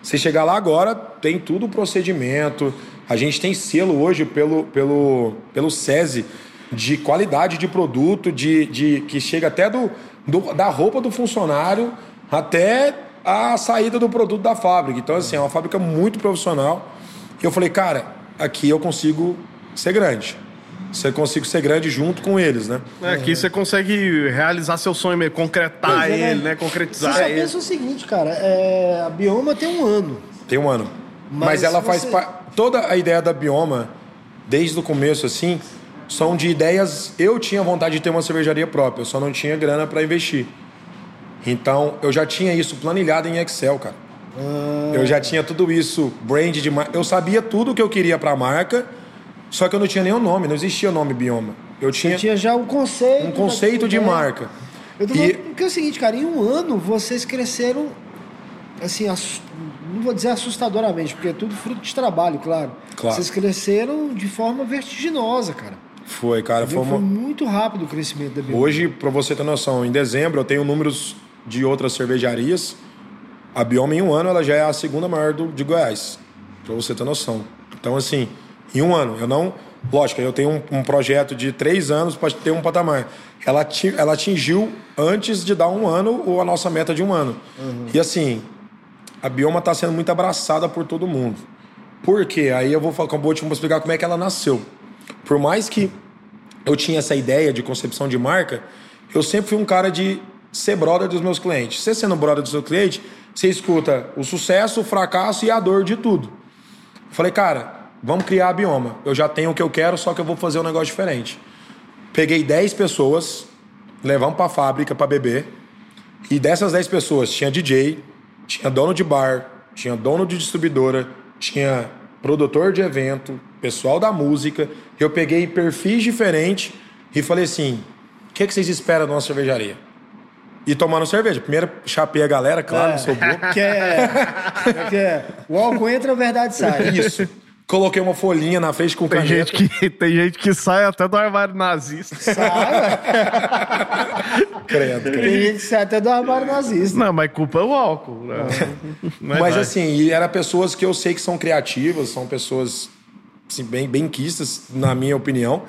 você chegar lá agora, tem tudo o procedimento. A gente tem selo hoje pelo, pelo, pelo SESI de qualidade de produto, de, de que chega até do, do, da roupa do funcionário até a saída do produto da fábrica. Então, assim, é uma fábrica muito profissional. E eu falei, cara, aqui eu consigo ser grande. Você consigo ser grande junto com eles, né? É, aqui você consegue realizar seu sonho mesmo, concretar é, ele, né? né? Concretizar Você só ele. pensa o seguinte, cara, é, a Bioma tem um ano. Tem um ano. Mas, Mas ela você- faz pa- toda a ideia da Bioma, desde o começo, assim, são de ideias. Eu tinha vontade de ter uma cervejaria própria, eu só não tinha grana para investir. Então, eu já tinha isso planilhado em Excel, cara. Eu já tinha tudo isso, brand de marca. Eu sabia tudo que eu queria para a marca, só que eu não tinha nenhum nome, não existia o nome Bioma. Eu tinha, Tinha já um conceito. um conceito de né? marca. Eu tô E- falando, porque é o seguinte, cara, em um ano vocês cresceram, assim, ass- não vou dizer assustadoramente, porque é tudo fruto de trabalho, claro. Claro. Vocês cresceram de forma vertiginosa, cara. Foi, cara, foi Foi, uma... muito rápido o crescimento da Bioma. Hoje, para você ter noção, em dezembro eu tenho números de outras cervejarias. A Bioma em um ano ela já é a segunda maior do, de Goiás, para você ter noção. Então, assim, em um ano, eu não. Lógico, eu tenho um, um projeto de três anos para ter um patamar. Ela, ela atingiu antes de dar um ano ou a nossa meta de um ano. E assim, a Bioma está sendo muito abraçada por todo mundo. Por quê? Aí eu vou, falar, vou te explicar como é que ela nasceu. Por mais que eu tinha essa ideia de concepção de marca, eu sempre fui um cara de ser brother dos meus clientes. Você sendo brother do seu cliente, você escuta o sucesso, o fracasso e a dor de tudo. Falei, cara, vamos criar a Bioma. Eu já tenho o que eu quero, só que eu vou fazer um negócio diferente. Peguei 10 pessoas, levamos para a fábrica para beber. E dessas 10 pessoas, tinha DJ, tinha dono de bar, tinha dono de distribuidora, tinha produtor de evento, pessoal da música. Eu peguei perfis diferentes e falei assim: o que, que vocês esperam de uma cervejaria? E tomando cerveja. Primeiro chapei a galera, claro, não sou bobo. Que é, que é, o álcool entra, a verdade sai. Isso. Coloquei uma folhinha na frente com Tem caneta. gente, que, tem gente que sai até do armário nazista. Sai. Credo, credo. Tem gente que sai até do armário nazista. Não, mas culpa é o álcool. Né? Não é Mas nós. assim, e era pessoas que eu sei que são criativas, são pessoas assim, bem, bem quistas, na minha opinião.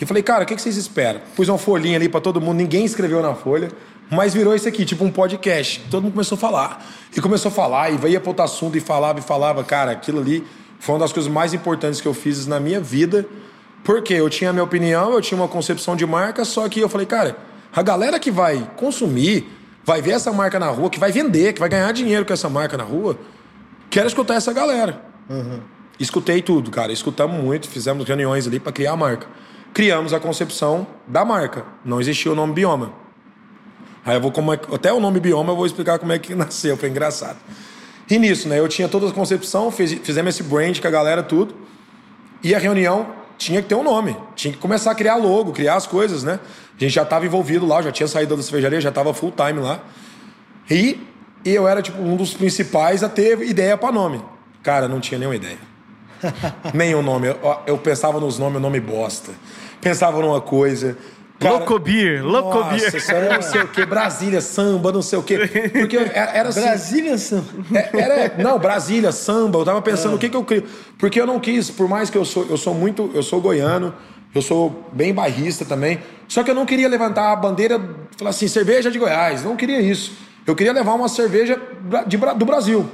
E falei, cara, o que, vocês esperam? Pus uma folhinha ali pra todo mundo, ninguém escreveu na folha, mas virou isso aqui, tipo um podcast. Todo mundo começou a falar. E começou a falar, e ia pro outro assunto, e falava, e falava. Cara, aquilo ali foi uma das coisas mais importantes que eu fiz na minha vida. Porque eu tinha a minha opinião, eu tinha uma concepção de marca, só que eu falei, cara, a galera que vai consumir, vai ver essa marca na rua, que vai vender, que vai ganhar dinheiro com essa marca na rua, quero escutar essa galera. Escutei tudo, cara. Escutamos muito, fizemos reuniões ali para criar a marca. Criamos a concepção da marca. Não existia o nome Bioma. Aí eu vou como é até o nome Bioma eu vou explicar como é que nasceu, foi engraçado. E nisso, né? Eu tinha toda a concepção, fiz- fizemos esse brand com a galera tudo. E a reunião tinha que ter um nome. Tinha que começar a criar logo, criar as coisas, né? A gente já estava envolvido lá, já tinha saído da cervejaria, já estava full time lá. E eu era, tipo, um dos principais a ter ideia para nome. Cara, não tinha nenhuma ideia. Nenhum nome. Eu, eu pensava nos nomes, nome bosta. Pensava numa coisa. Cara, Locobir, nossa, Locobir. isso era não sei o quê, Brasília, samba, não sei o quê. Porque era, era assim. Brasília Samba. É, Era, não, Brasília, samba, eu tava pensando o que que eu crio. Porque eu não quis, por mais que eu sou, eu sou muito, eu sou goiano, eu sou bem bairrista também, só que eu não queria levantar a bandeira, falar assim, cerveja de Goiás, não queria isso. Eu queria levar uma cerveja de, do Brasil,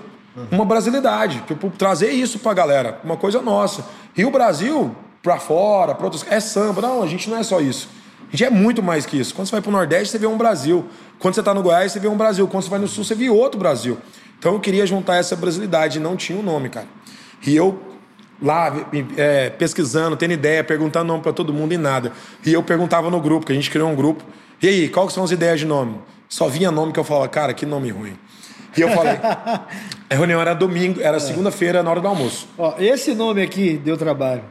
uma brasilidade, tipo, trazer isso pra galera, uma coisa nossa. E o Brasil, pra fora, pra outros, é samba, não, a gente não é só isso. A gente é muito mais que isso. Quando você vai pro Nordeste, você vê um Brasil. Quando você tá no Goiás, você vê um Brasil. Quando você vai no Sul, você vê outro Brasil. Então eu queria juntar essa brasilidade, não tinha um nome, cara. E eu lá é, pesquisando, tendo ideia, perguntando nome pra todo mundo e nada. E eu perguntava no grupo, que a gente criou um grupo. E aí, qual que são as ideias de nome? Só vinha nome que eu falava, cara, que nome ruim. E eu falei, a reunião era domingo, era segunda-feira na hora do almoço. Ó, esse nome aqui deu trabalho.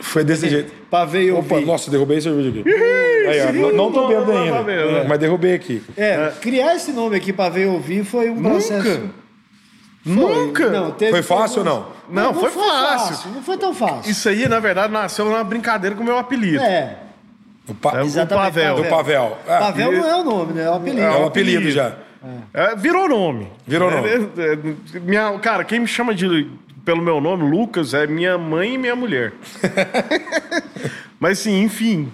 Foi desse jeito. Pavei eu Opa, vi. nossa, derrubei a cerveja aqui. Aí, ó, não, não tô bebendo ainda. vendo. Mas derrubei aqui. É, criar esse nome aqui pra ver ouvir foi um processo. Nunca? Não, teve- Foi fácil ou não? Não, foi fácil. Não foi tão fácil. Isso aí, na verdade, nasceu numa brincadeira com o meu apelido. É. O pa... É o Exatamente, Pavel. Do Pavel. Ah, Pavel não é o nome, né? É o apelido. É um apelido já. É, virou nome. Virou nome. É, é, é, minha, cara, quem me chama de, pelo meu nome, Lucas, é minha mãe e minha mulher. mas assim, enfim.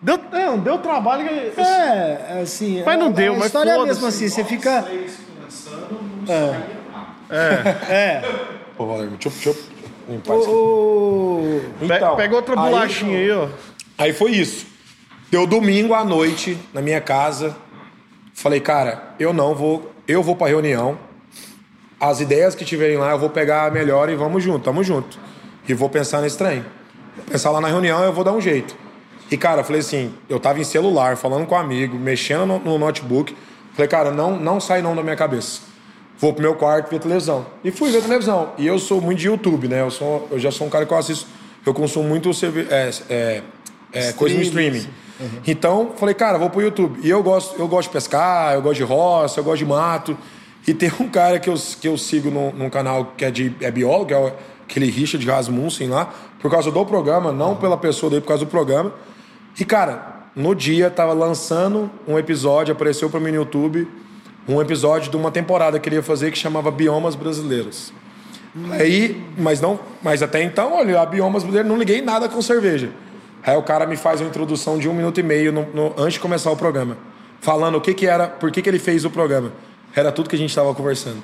Deu, não, deu trabalho. É, assim. Mas não a, deu, a mas história é mesmo assim, você fica. É. Pô, Valermo, chup, chup. Limpar O, isso aqui. o- Pe- Então, pega outra aí- bolachinha aí, ó. Aí foi isso. Deu domingo à noite na minha casa. Falei, cara, eu não vou. Eu vou pra reunião. As ideias que tiverem lá, eu vou pegar a melhor e vamos junto, tamo junto. E vou pensar nesse trem. Vou pensar lá na reunião, eu vou dar um jeito. E, cara, eu falei assim, eu tava em celular, falando com um amigo, mexendo no, no notebook. Falei, cara, não, não sai não da minha cabeça. Vou pro meu quarto ver televisão. E fui ver televisão. E eu sou muito de YouTube, né? Eu, sou, eu já sou um cara que eu assisto. Eu consumo muito é, é, é, coisa no streaming. Então, falei, cara, vou pro YouTube. E eu gosto, eu gosto de pescar, eu gosto de roça, eu gosto de mato. E tem um cara que eu, que eu sigo num, num canal que é, de, é biólogo, que é aquele Richard Rasmussen lá, por causa do programa, não pela pessoa dele, por causa do programa. E, cara, no dia tava lançando um episódio, apareceu pra mim no YouTube, um episódio de uma temporada que ele ia fazer que chamava Biomas Brasileiros. Aí, mas não, mas até então, olha, a Biomas Brasileiros não liguei nada com cerveja. Aí o cara me faz uma introdução de um minuto e meio no- no- antes de começar o programa, falando o que que era, por que que ele fez o programa. Era tudo que a gente estava conversando.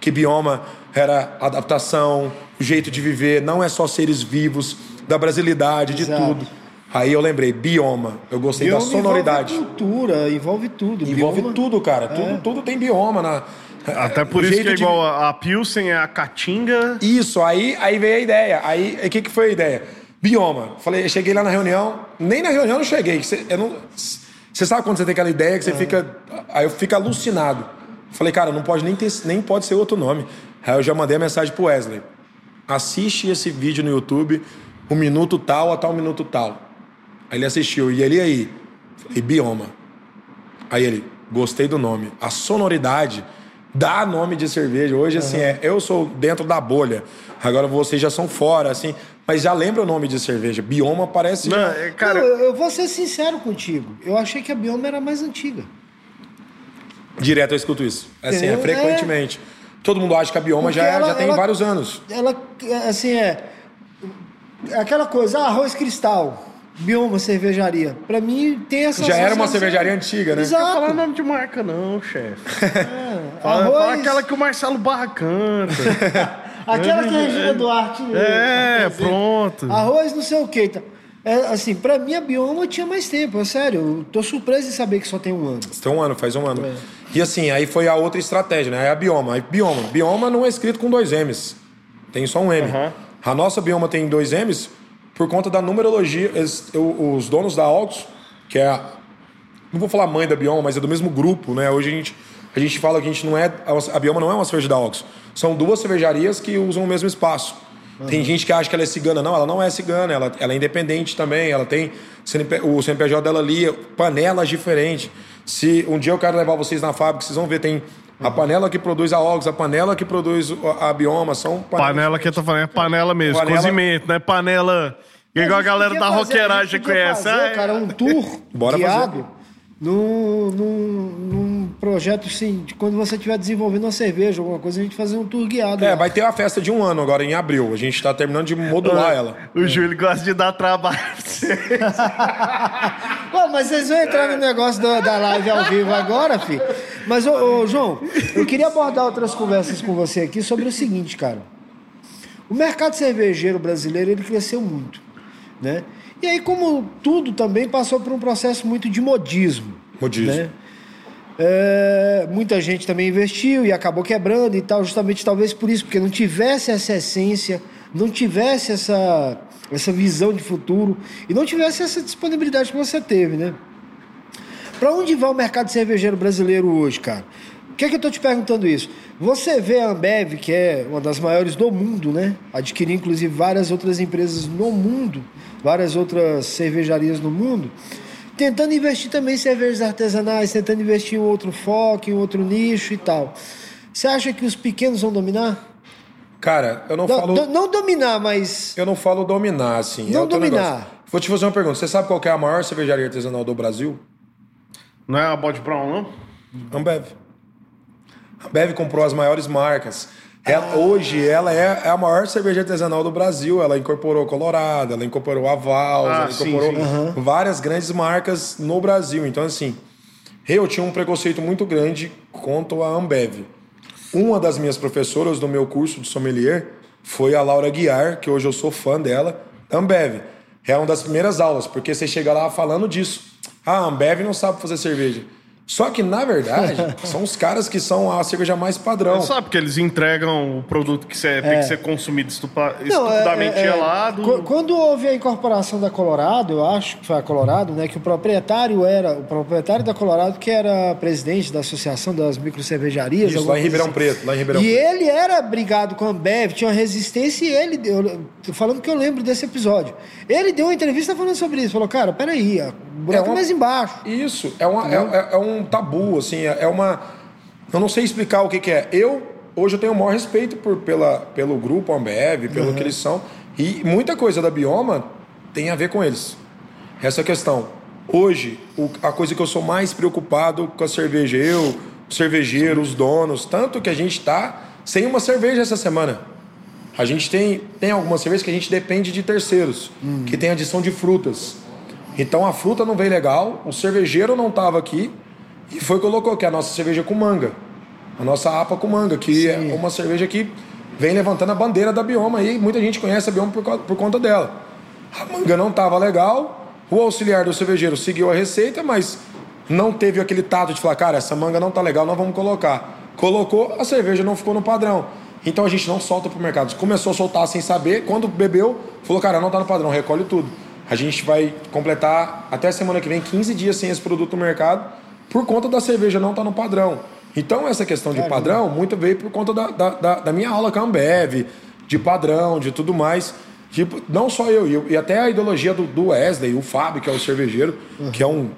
Que bioma era adaptação, o jeito de viver, não é só seres vivos, da brasilidade, de Exato. tudo. Aí eu lembrei, bioma. Eu gostei bioma da sonoridade. Envolve cultura, envolve tudo. Envolve Bioma- tudo, cara. Tudo, tudo tem bioma na. Até por o isso que jeito é de- igual a, a Pilsen, é a Caatinga. Isso, aí, aí veio a ideia. Aí, o que, que foi a ideia? Bioma. Falei, cheguei lá na reunião, nem na reunião eu cheguei. Você, eu não, você sabe quando você tem aquela ideia que você fica. Aí eu fico alucinado. Falei, cara, não pode nem, ter, nem pode ser outro nome. Aí eu já mandei a mensagem pro Wesley. Assiste esse vídeo no YouTube, o minuto tal a tal minuto tal. Aí ele assistiu. E ele aí? Falei, bioma. Aí ele, gostei do nome. A sonoridade dá nome de cerveja. Hoje, assim, é, eu sou dentro da bolha. Agora vocês já são fora, assim. Mas já lembra o nome de cerveja. Bioma parece. Não, já- é, cara, Não, eu, eu vou ser sincero contigo. Eu achei que a Bioma era mais antiga. Direto eu escuto isso. Assim, é É. frequentemente. Todo mundo acha que a Bioma Porque já, é- ela- já tem ela- vários anos. Ela, assim, é. Aquela coisa, ah, arroz cristal, Bioma cervejaria. Pra mim tem essa Já era uma cervejaria antiga, né? não fala Exato. nome de marca, não, chefe. Fala, Arroz- fala aquela que o Marcelo Barra canta. Aquela que a Regina Duarte. é, pronto. Arroz não sei o que. Tá. É, assim, pra mim a Bioma tinha mais tempo, é sério. Eu tô surpreso em saber que só tem um ano. Tem um ano, faz um ano. E assim, aí foi a outra estratégia, né? Aí a bioma. Aí bioma. Bioma não é escrito com dois M's. Tem só um M. Aham. A nossa bioma tem dois M's por conta da numerologia. Eles- o- os donos da Altos, que é a. Não vou falar mãe da bioma, mas é do mesmo grupo, né? Hoje a gente, a gente fala que a gente não é. A bioma não é uma cerveja da Altos. São duas cervejarias que usam o mesmo espaço. Tem gente que acha que ela é cigana. Não, ela não é cigana. Ela, ela é independente também. Ela tem CNP o CNPJ dela ali, panelas diferentes. Se um dia eu quero levar vocês na fábrica, vocês vão ver, tem a panela que produz a Ox, a panela que produz a bioma. São panelas Panela que eu tô falando é panela mesmo, Panela- cozimento, não é panela. Igual a galera da roqueiragem conhece. Fazer, é. cara, um tour Bora guiado num, num, num projeto assim, de quando você estiver desenvolvendo uma cerveja, alguma coisa, a gente fazer um tour guiado. É, lá. vai ter uma festa de um ano agora em abril. A gente tá terminando de modular ela. O Júlio gosta de dar trabalho pra você. Pô, mas vocês vão entrar no negócio da, da live ao vivo agora, filho. Mas, ô, ô, João, eu queria abordar outras conversas com você aqui sobre o seguinte, cara. O mercado cervejeiro brasileiro, ele cresceu muito, né? E aí, como tudo também passou por um processo muito de modismo. Modismo. Né? É, muita gente também investiu e acabou quebrando e tal, justamente talvez por isso, porque não tivesse essa essência, não tivesse essa, essa visão de futuro e não tivesse essa disponibilidade que você teve, né? Para onde vai o mercado cervejeiro brasileiro hoje, cara? Por que, que eu tô te perguntando isso? Você vê a Ambev, que é uma das maiores do mundo, né? Adquiriu inclusive várias outras empresas no mundo, várias outras cervejarias no mundo, tentando investir também em cervejas artesanais, tentando investir em outro foco, em outro nicho e tal. Você acha que os pequenos vão dominar? Cara, eu não Do- falo. do- não dominar, mas. Eu não falo dominar, assim. Não é dominar. negócio. Vou te fazer uma pergunta. Você sabe qual que é a maior cervejaria artesanal do Brasil? Não é a Bode Brown, não? Ambev. A Ambev comprou as maiores marcas. Ela- Hoje ela é, é a maior cerveja artesanal do Brasil. Ela incorporou Colorado, ela incorporou a Vals, Ah, ela sim, incorporou sim. várias grandes marcas no Brasil. Então, assim, eu tinha um preconceito muito grande quanto à Ambev. Uma das minhas professoras do meu curso de sommelier foi a Laura Guiar, que hoje eu sou fã dela, Ambev. É uma das primeiras aulas, porque você chega lá falando disso. Ah, a Ambev não sabe fazer cerveja. Só que, na verdade, são os caras que são a cerveja mais padrão. Você sabe que eles entregam o produto que você, tem que ser consumido estupa, Não, é- estupidamente é- é, gelado. qu- Quando houve a incorporação da Colorado, eu acho que foi a Colorado, né? Que o proprietário era o proprietário da Colorado que era presidente da Associação das Microcervejarias. Isso, lá em Ribeirão assim. Preto, lá em Ribeirão E Preto. ele era brigado com a Ambev, tinha uma resistência e ele, eu, tô falando que eu lembro desse episódio. Ele deu uma entrevista falando sobre isso, falou, cara, peraí, o buraco é uma- mais embaixo. Isso, é, uma, é, é- é um tabu, assim, é, é uma. Eu não sei explicar o que, que é. Eu, hoje, eu tenho o maior respeito por, pela, pelo grupo Ambev, pelo que eles são. E muita coisa da Bioma tem a ver com eles. Essa questão. Hoje, o- a coisa que eu sou mais preocupado com a cerveja, eu, o cervejeiro, os donos, tanto que a gente está sem uma cerveja essa semana. A gente tem, tem algumas cervejas que a gente depende de terceiros, que tem adição de frutas. Então a fruta não veio legal, o cervejeiro não estava aqui e foi e colocou que é a nossa cerveja com manga. A nossa APA com manga, que é uma cerveja que vem levantando a bandeira da Bioma aí. Muita gente conhece a Bioma por, por conta dela. A manga não estava legal, o auxiliar do cervejeiro seguiu a receita, mas não teve aquele tato de falar, cara, essa manga não tá legal, não vamos colocar. Colocou, a cerveja não ficou no padrão. Então a gente não solta pro mercado. Começou a soltar sem saber, quando bebeu, falou, cara, não tá no padrão, recolhe tudo. A gente vai completar até semana que vem 15 dias sem esse produto no mercado por conta da cerveja não estar no padrão. Então essa questão de padrão muito veio por conta da, da, da- minha aula com a Ambev, de padrão, de tudo mais. Tipo, não só eu, e eu- e até a ideologia do, do Wesley, o Fábio, que é o cervejeiro, que é um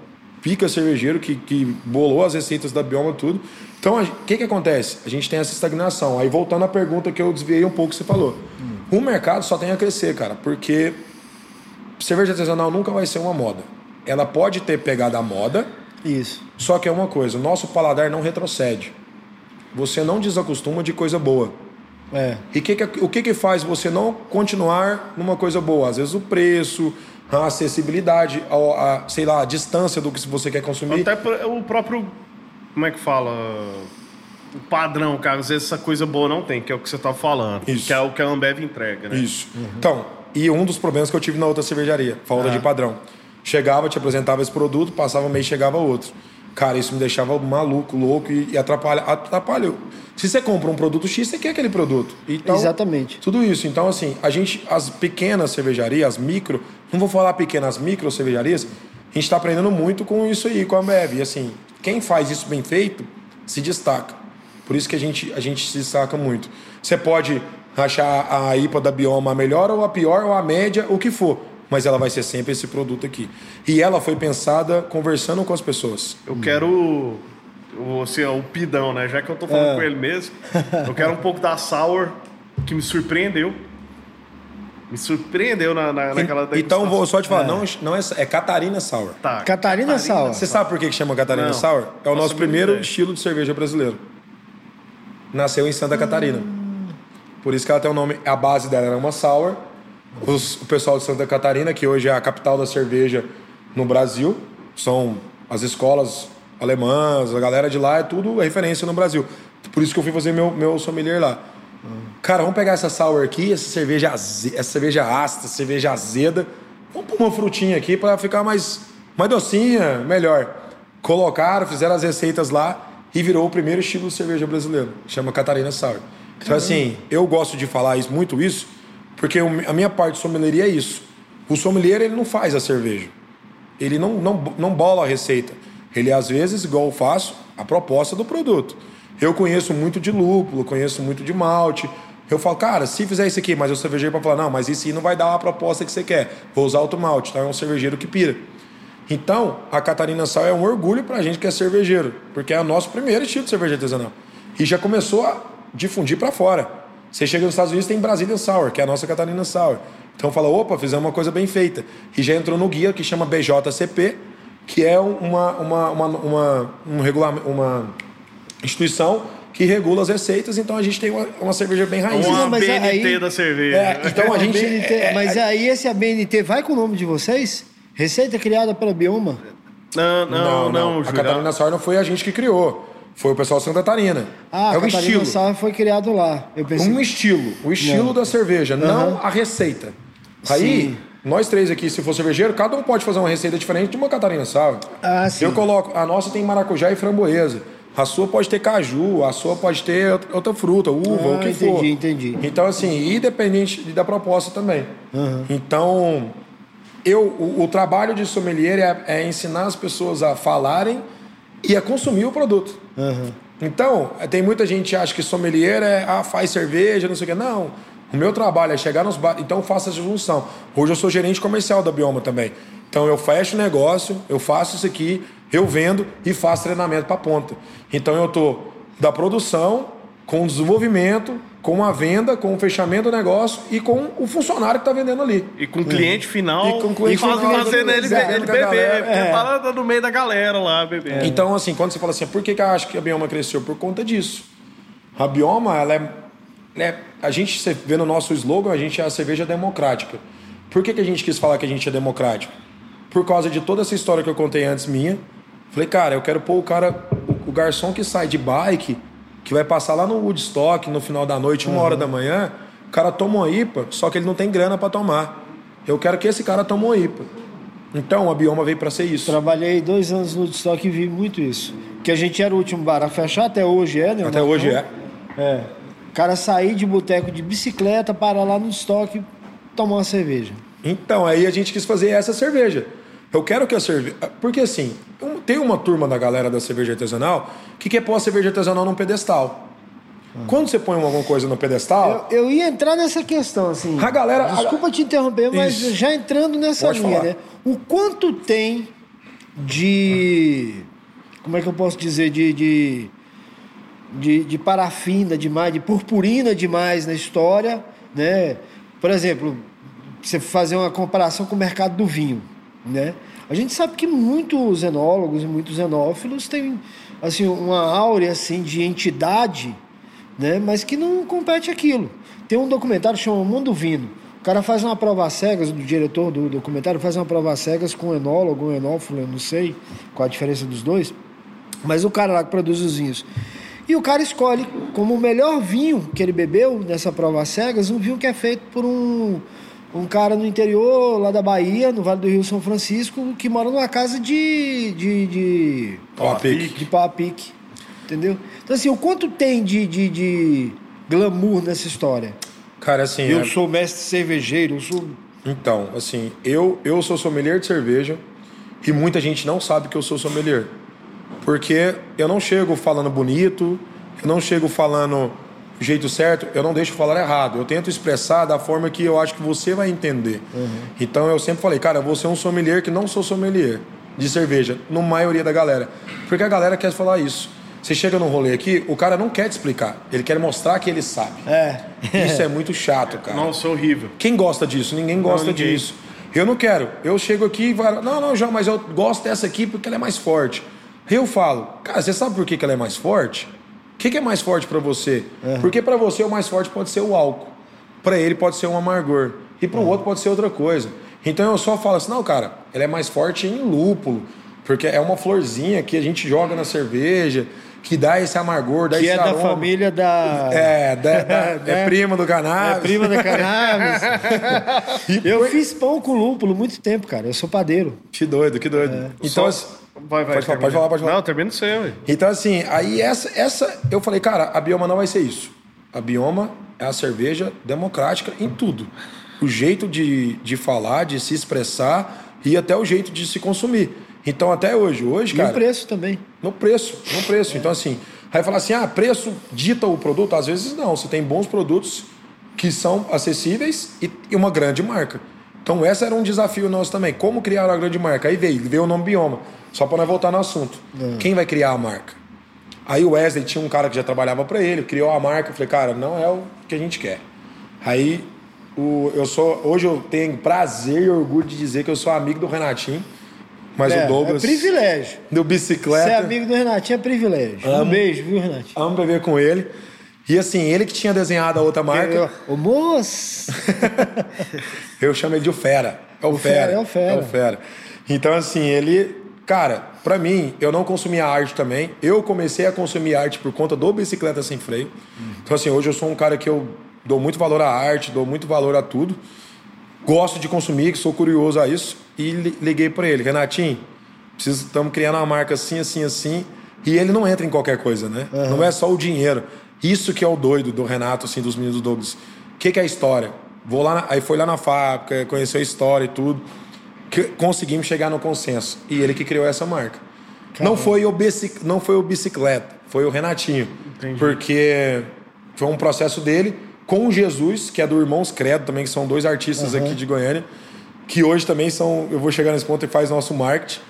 pica cervejeiro que, que bolou as receitas da Bioma tudo. Então, o que, que acontece? A gente tem essa estagnação. Aí, voltando à pergunta que eu desviei um pouco que você falou. O mercado só tem a crescer, cara, porque cerveja artesanal nunca vai ser uma moda. Ela pode ter pegado a moda, Isso. só que é uma coisa, o nosso paladar não retrocede. Você não desacostuma de coisa boa. É. E que que- o que, que faz você não continuar numa coisa boa? Às vezes o preço, a acessibilidade, a, a, sei lá, a distância do que você quer consumir. Até o próprio. Como é que fala? O padrão, cara. Às vezes essa coisa boa não tem, que é o que você tá falando. Isso. Que é o que a Ambev entrega, né? Isso. Então, e um dos problemas que eu tive na outra cervejaria, falta de padrão. Chegava, te apresentava esse produto, passava um mês, chegava outro. Cara, isso me deixava maluco, louco e, e atrapalha, atrapalha. Se você compra um produto X, você quer aquele produto. Então, Exatamente. Tudo isso. Então, assim, a gente, as pequenas cervejarias, as micro, não vou falar pequenas, micro cervejarias, a gente está aprendendo muito com isso aí, com a Ambev. E assim, quem faz isso bem feito, se destaca. Por isso que a gente, a gente se destaca muito. Você pode achar a IPA da Bioma a melhor ou a pior, ou a média, o que for. Mas ela vai ser sempre esse produto aqui. E ela foi pensada conversando com as pessoas. Eu quero. o- Assim, o pidão, né? Já que eu tô falando com ele mesmo, eu quero um pouco da Sour, que me surpreendeu. Me surpreendeu na, na, naquela então, vou só te falar, É. não, não é, é Catarina Sour. Tá. Catarina Sal. Você sabe por que que chama Catarina Não. Sour? É o nosso primeiro ideia. estilo de cerveja brasileiro. Nasceu em Santa Catarina. Por isso que ela tem o nome, a base dela era uma sour. Os- o pessoal de Santa Catarina, que hoje é a capital da cerveja no Brasil, são as escolas alemãs, a galera de lá, é tudo referência no Brasil. Por isso que eu fui fazer meu, meu sommelier lá. Cara, vamos pegar essa sour aqui, essa cerveja, aze- essa cerveja ácida, cerveja azeda. Vamos pôr uma frutinha aqui para ficar mais, mais docinha, melhor. Colocaram, fizeram as receitas lá e virou o primeiro estilo de cerveja brasileiro. Chama Catarina Sour. Então, assim, eu gosto de falar isso, muito isso, porque a minha parte de sommelieria é isso. O sommelier, ele não faz a cerveja. Ele não, não, não bola a receita. Ele, às vezes, igual eu faço, a proposta do produto. Eu conheço muito de lúpulo, conheço muito de malte. Eu falo, cara, se fizer isso aqui, mas o cervejeiro para falar, não, mas isso aí não vai dar a proposta que você quer. Vou usar outro malte. Então é um cervejeiro que pira. Então, a Catarina Sal é um orgulho pra gente que é cervejeiro, porque é o nosso primeiro estilo de cerveja artesanal. E já começou a difundir para fora. Você chega nos Estados Unidos, tem Brazilian Sour, que é a nossa Catarina Sour. Então fala, opa, fizemos uma coisa bem feita. E já entrou no guia que chama BJCP, que é uma, uma, uma, uma, um regulamento, uma instituição que regula as receitas, então a gente tem uma, uma cerveja bem raiz. Uma Não, mas BNT aí- da cerveja. É, então a gente. ABNT, é- mas aí esse ABNT vai com o nome de vocês? Receita criada pela Bioma? Não, não, não, A Júlio. Catarina Sour não foi a gente que criou. Foi o pessoal de Santa Catarina. Ah, é um Catarina estilo. Sauer foi criado lá. Eu pensei. Um estilo. O estilo da cerveja, não a receita. Aí, Sim. nós três aqui, se for cervejeiro, cada um pode fazer uma receita diferente de uma Catarina Sour. Ah, sim. Eu coloco, a nossa tem maracujá e framboesa. A sua pode ter caju, a sua pode ter outra- fruta, uva, Ah, o que entendi, for. entendi. Então, assim, independente da proposta também. Então, eu, o, o trabalho de sommelier é, é ensinar as pessoas a falarem e a consumir o produto. Então, tem muita gente que acha que sommelier é, ah, faz cerveja, não sei o quê. Não. O meu trabalho é chegar nos bares. Então, eu faço essa junção. Hoje eu sou gerente comercial da Bioma também. Então, eu fecho o negócio, eu faço isso aqui, eu vendo e faço treinamento para ponta. Então, eu tô da produção, com o desenvolvimento, com a venda, com o fechamento do negócio e com o funcionário que está vendendo ali. E com o cliente final. E com o cliente faz- final, fazendo ele, exato, ele a beber. Porque É. tá no meio da galera lá, bebendo. Então, assim, quando você fala assim, por que, que eu acho que a Bioma cresceu? Por conta disso. A Bioma, ela é, né, A gente, você vê no nosso slogan, a gente é a cerveja democrática. Por que, que a gente quis falar que a gente é democrático? Por causa de toda essa história que eu contei antes minha. Falei, cara, eu quero pôr o cara, o garçom que sai de bike, que vai passar lá no Woodstock no final da noite, uma hora da manhã, o cara toma uma IPA, só que ele não tem grana para tomar. Eu quero que esse cara tome uma IPA. Então, a Bioma veio para ser isso. Trabalhei dois anos no estoque e vi muito isso. Que a gente era o último bar a fechar, até hoje é, né? Até hoje é. É. O cara sair de boteco de bicicleta, parar lá no estoque, tomar uma cerveja. Então, aí a gente quis fazer essa cerveja. Eu quero que a cerveja. Porque assim, um- tem uma turma da galera da cerveja artesanal que quer pôr a cerveja artesanal num pedestal. Quando você põe alguma coisa no pedestal, Eu, eu ia entrar nessa questão, assim. A galera- Desculpa te interromper, mas Isso. já entrando nessa Pode linha, falar. né? O quanto tem de. Como é que eu posso dizer? De. de de, de parafina demais, de purpurina demais na história, né? Por exemplo, você fazer uma comparação com o mercado do vinho, né? A gente sabe que muitos enólogos e muitos enófilos têm assim uma áurea assim de entidade, né? Mas que não compete aquilo. Tem um documentário que chama Mundo Vino. O cara faz uma prova cegas, o diretor do documentário faz uma prova cegas com um enólogo, um enófilo, eu não sei qual a diferença dos dois. Mas o cara lá que produz os vinhos. E o cara escolhe como o melhor vinho que ele bebeu nessa prova cegas, um vinho que é feito por um, um cara no interior, lá da Bahia, no Vale do Rio São Francisco, que mora numa casa de. de, de, Pau a pique. de pau pique. Entendeu? Então, assim, o quanto tem de, de, de glamour nessa história? cara, assim. Eu é- sou mestre cervejeiro, eu sou. Então, assim, eu, eu sou sommelier de cerveja e muita gente não sabe que eu sou sommelier. Porque eu não chego falando bonito, eu não chego falando do jeito certo, eu não deixo falar errado. Eu tento expressar da forma que eu acho que você vai entender. Então eu sempre falei, cara, eu vou ser um sommelier que não sou sommelier de cerveja, na maioria da galera. Porque a galera quer falar isso. Você chega num rolê aqui, o cara não quer te explicar, ele quer mostrar que ele sabe. É. Isso é muito chato, cara. Nossa, horrível. Quem gosta disso? Ninguém gosta ninguém. disso. Eu não quero. Eu chego aqui e falo, não, não, João, mas eu gosto dessa aqui porque ela é mais forte. Eu falo, cara, você sabe por que, que ela é mais forte? O que, que é mais forte pra você? Porque pra você o mais forte pode ser o álcool. Pra ele pode ser um amargor. E pro outro pode ser outra coisa. Então eu só falo assim, não, cara, ela é mais forte em lúpulo. Porque é uma florzinha que a gente joga na cerveja, que dá esse amargor, dá Que esse é da aroma. família da. É, da- da- é Né? prima do É cannabis. prima da cannabis. eu fiz pão com lúpulo muito tempo, cara. Eu sou padeiro. Que doido, que doido. Então, Só- assim, Vai, vai. Pode falar, pode falar, pode falar. Não, termina o seu, então, assim, aí essa, essa. Eu falei, cara, a Bioma não vai ser isso. A Bioma é a cerveja democrática em tudo. O jeito de, de falar, de se expressar e até o jeito de se consumir. Então, até hoje, hoje, E cara. o preço também. No preço, no preço. Então, assim, aí falar assim, ah, preço dita o produto? Às vezes não. Você tem bons produtos que são acessíveis e, e uma grande marca. Então, esse era um desafio nosso também. Como criar uma grande marca? Aí veio, veio o nome Bioma. Só para nós voltar no assunto. Quem vai criar a marca? Aí o Wesley tinha um cara que já trabalhava para ele, criou a marca. Eu falei, cara, não é o que a gente quer. Aí, o, eu sou, hoje eu tenho prazer e orgulho de dizer que eu sou amigo do Renatinho. Mas é, o Douglas. É privilégio. Do bicicleta. Ser amigo do Renatinho é privilégio. Amo. Um beijo, viu, Renatinho? Amo beber com ele. E assim, ele que tinha desenhado a outra marca. Ô, moço! Eu chamo ele de o Fera. É o, O Fera. Fera, é o Fera. É o Fera. Então, assim, ele. Cara, pra mim, eu não consumia arte também. Eu comecei a consumir arte por conta do bicicleta sem freio. Então, assim, hoje eu sou um cara que eu dou muito valor à arte, dou muito valor a tudo. Gosto de consumir, sou curioso a isso. E li- liguei pra ele, Renatinho, estamos criando uma marca assim, assim, assim. E ele não entra em qualquer coisa, né? Não é só o dinheiro. Isso que é o doido do Renato, assim, dos meninos do Douglas. O que, que é a história? Vou lá na- aí foi lá na fábrica, conheceu a história e tudo. Que- conseguimos chegar no consenso. E ele que criou essa marca. Não foi, o bici, não foi o bicicleta, foi o Renatinho. Entendi. Porque foi um processo dele com o Jesus, que é do Irmãos Credo também, que são dois artistas aqui de Goiânia, que hoje também são, eu vou chegar nesse ponto e faz nosso marketing.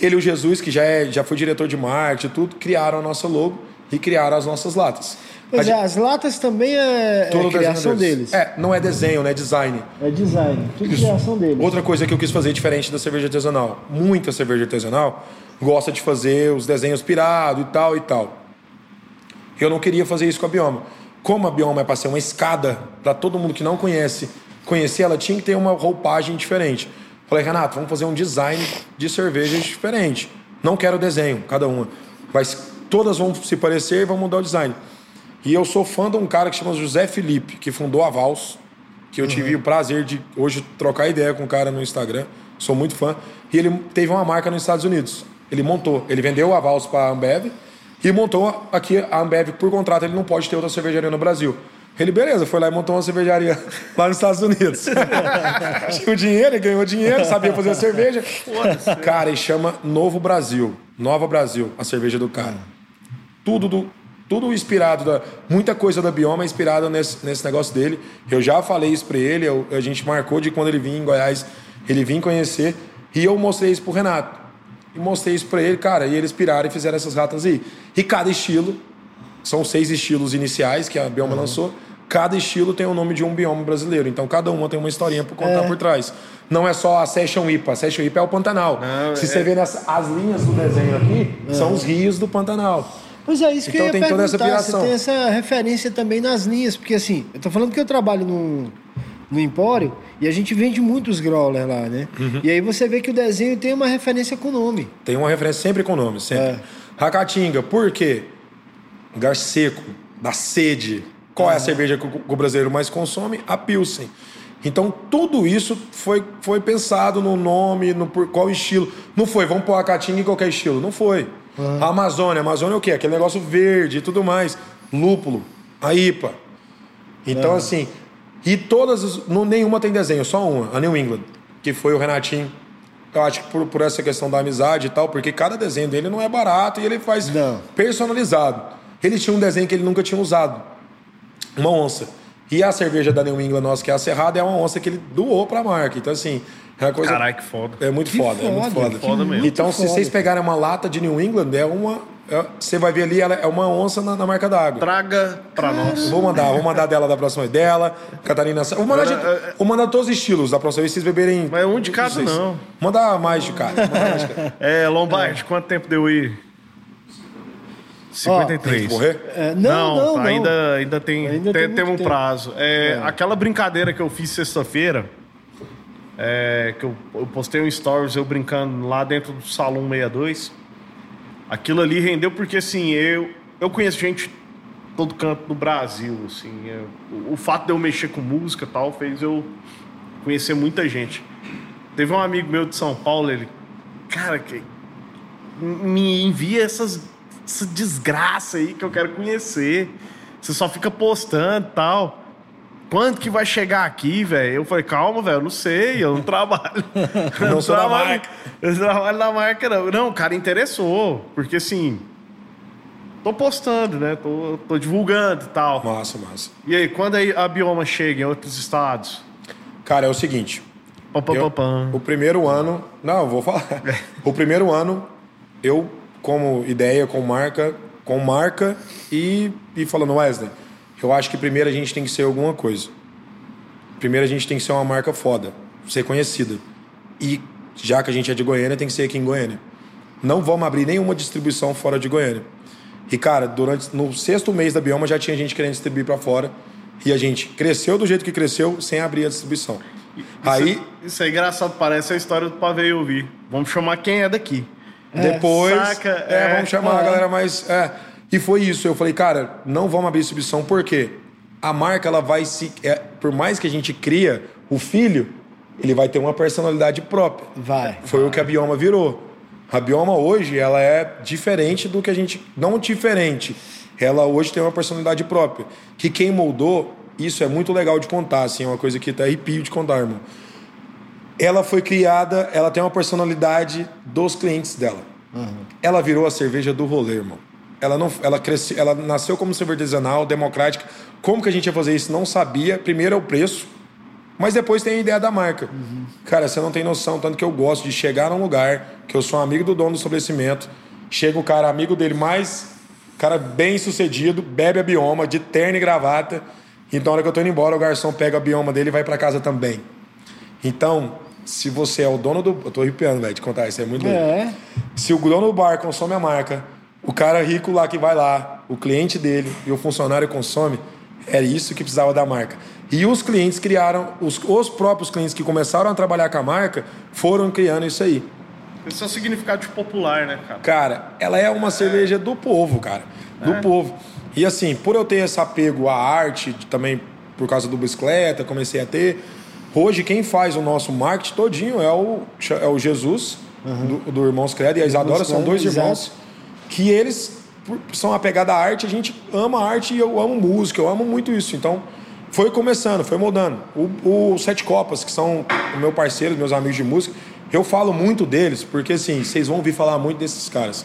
Ele e o Jesus, que já, é, já foi diretor de marketing e tudo, criaram a nossa logo e criaram as nossas latas. Pois A é, gente- as latas também é, é criação deles. É, não é desenho, né? É design. É design. Tudo criação deles. Outra coisa que eu quis fazer diferente da cerveja artesanal. Muita cerveja artesanal gosta de fazer os desenhos pirados e tal e tal. Eu não queria fazer isso com a Bioma. Como a Bioma é para ser uma escada para todo mundo que não conhece conhecer, ela tinha que ter uma roupagem diferente. Falei, Renato, vamos fazer um design de cervejas diferente. Não quero desenho, cada uma. Mas todas vão se parecer e vão mudar o design. E eu sou fã de um cara que chama José Felipe, que fundou a Vals, que eu tive o prazer de hoje trocar ideia com o cara no Instagram. Sou muito fã. E ele teve uma marca nos Estados Unidos. Ele montou, ele vendeu a Vals para a Ambev e montou aqui a Ambev por contrato. Ele não pode ter outra cervejaria no Brasil. Ele, beleza, foi lá e montou uma cervejaria lá nos Estados Unidos. Tinha o dinheiro, ele ganhou dinheiro, sabia fazer cerveja. Cara, e chama Novo Brasil. Nova Brasil, a cerveja do cara. Tudo do, tudo inspirado da muita coisa da Bioma é inspirada nesse, nesse negócio dele. Eu já falei isso para ele, eu- a gente marcou de quando ele vinha em Goiás, ele vinha conhecer e eu mostrei isso pro Renato. E mostrei isso para ele, cara, e eles piraram e fizeram essas ratas aí. E cada estilo, são seis estilos iniciais que a Bioma lançou. Cada estilo tem o nome de um bioma brasileiro. Então cada uma tem uma historinha para contar por trás. Não é só a Session IPA. A Session IPA é o Pantanal. Não, Se é- você ver nessa, as linhas do desenho aqui, são os rios do Pantanal. Pois é, isso que Então eu ia tem toda essa perguntar. piração. Você tem essa referência também nas linhas, porque assim, eu tô falando que eu trabalho no, no Empório e a gente vende muitos growler lá, né? Uhum. E aí você vê que o desenho tem uma referência com o nome. Tem uma referência sempre com nome, sempre. É. Racatinga, por quê? Lugar seco, da sede. Qual é a cerveja que o, que o brasileiro mais consome? A Pilsen. Então, tudo isso foi, foi pensado no nome, no por qual estilo. Não foi, vamos pôr a Caatinga em qualquer estilo. Não foi. A Amazônia. A Amazônia é o quê? Aquele negócio verde e tudo mais. Lúpulo. A IPA. Então, assim... E todas... as- Não, nenhuma tem desenho, só uma. A New England. Que foi o Renatinho. Eu acho que por, por essa questão da amizade e tal, porque cada desenho dele não é barato e ele faz Não. personalizado. Ele tinha um desenho que ele nunca tinha usado. Uma onça. E a cerveja da New England nossa, que é a Cerrada, é uma onça que ele doou pra marca. Então, assim, é coisa... Caralho, que foda. É muito Que foda, é muito foda, foda. Foda mesmo. Então, se foda. vocês pegarem uma lata de New England, é uma... é- você vai ver ali, ela é uma onça na, na marca d'água. Traga pra nós. Vou mandar, vou mandar dela da próxima vez dela, Catarina. Vou mandar, de, vou mandar todos os estilos da próxima vez, vocês beberem. Mas um de cada, não. Mandar mais de cada. mandar mais de cada. É, Lombardi, quanto tempo deu aí? 53. Tem que correr? É, não, não, não. Ainda, ainda tem, Ainda tem, tem tem um tempo. prazo. É, Aquela brincadeira que eu fiz sexta-feira, é, que eu, eu postei um stories eu brincando lá dentro do Salão 62. Aquilo ali rendeu porque, assim, eu, eu conheço gente todo canto do Brasil, assim. é, o, o fato de eu mexer com música tal fez eu conhecer muita gente. Teve um amigo meu de São Paulo, ele... Cara, que, me envia essas, essa desgraça aí que eu quero conhecer. Você só fica postando tal. Quando que vai chegar aqui, velho? Eu falei, calma, velho, eu não sei, eu não trabalho. Eu Não sou da trabalho- marca. Eu trabalho na marca, não. Não, o cara interessou, porque assim. Tô postando, né? Tô, tô divulgando e tal. Massa, massa. E aí, quando a bioma chega em outros estados? Cara, é o seguinte. Pam, pam, eu- pam. o primeiro ano. Não, eu vou falar. o primeiro ano, eu, como ideia, com marca, com marca e, e falando, Wesley, eu acho que primeiro a gente tem que ser alguma coisa. Primeiro a gente tem que ser uma marca foda, ser conhecida. E já que a gente é de Goiânia, tem que ser aqui em Goiânia. Não vamos abrir nenhuma distribuição fora de Goiânia. E, cara, durante no sexto mês da Bioma já tinha gente querendo distribuir para fora. E a gente cresceu do jeito que cresceu sem abrir a distribuição. Isso, aí, Isso é engraçado, parece a história do Pavê ouvir. Vamos chamar quem é daqui. depois. saca? É, É, vamos chamar a é. galera mais. E foi isso. Eu falei, cara, não vamos abrir distribuição, porque a marca, ela vai se. é, por mais que a gente cria o filho, ele vai ter uma personalidade própria. Vai. Foi o que a Bioma virou. A Bioma hoje, ela é diferente do que a gente. Não diferente. Ela hoje tem uma personalidade própria. Que quem moldou, isso é muito legal de contar, assim, é uma coisa que até arrepio de contar, irmão. Ela foi criada, ela tem uma personalidade dos clientes dela. Ela virou a cerveja do rolê, irmão. Ela não, ela cresceu, ela nasceu como cerveja artesanal, democrática. Como que a gente ia fazer isso? Não sabia. Primeiro é o preço, mas depois tem a ideia da marca. Cara, você não tem noção, tanto que eu gosto de chegar num lugar, que eu sou amigo do dono do estabelecimento, chega o cara, amigo dele mais, cara bem sucedido, bebe a bioma, de terno e gravata. Então, na hora que eu tô indo embora, o garçom pega a bioma dele e vai para casa também. Então, se você é o dono do. Eu tô arrepiando, velho, de contar isso, é muito. É. Se o dono do bar consome a marca, o cara rico lá que vai lá, o cliente dele e o funcionário consome, é isso que precisava da marca. E os clientes criaram, os, os próprios clientes que começaram a trabalhar com a marca foram criando isso aí. Esse é o significado de popular, né, cara? Cara, ela é uma cerveja do povo, cara. Do povo. E assim, por eu ter esse apego à arte, também por causa do bicicleta, comecei a ter. Hoje, quem faz o nosso marketing todinho é o, é o Jesus, do, do Irmãos Credo, e a Isadora, são dois exato. Que eles são apegados à arte, a gente ama a arte e eu amo música, eu amo muito isso. Então, foi começando, foi moldando. O, o Sete Copas, que são o meu parceiro, meus amigos de música, eu falo muito deles, porque assim, vocês vão ouvir falar muito desses caras.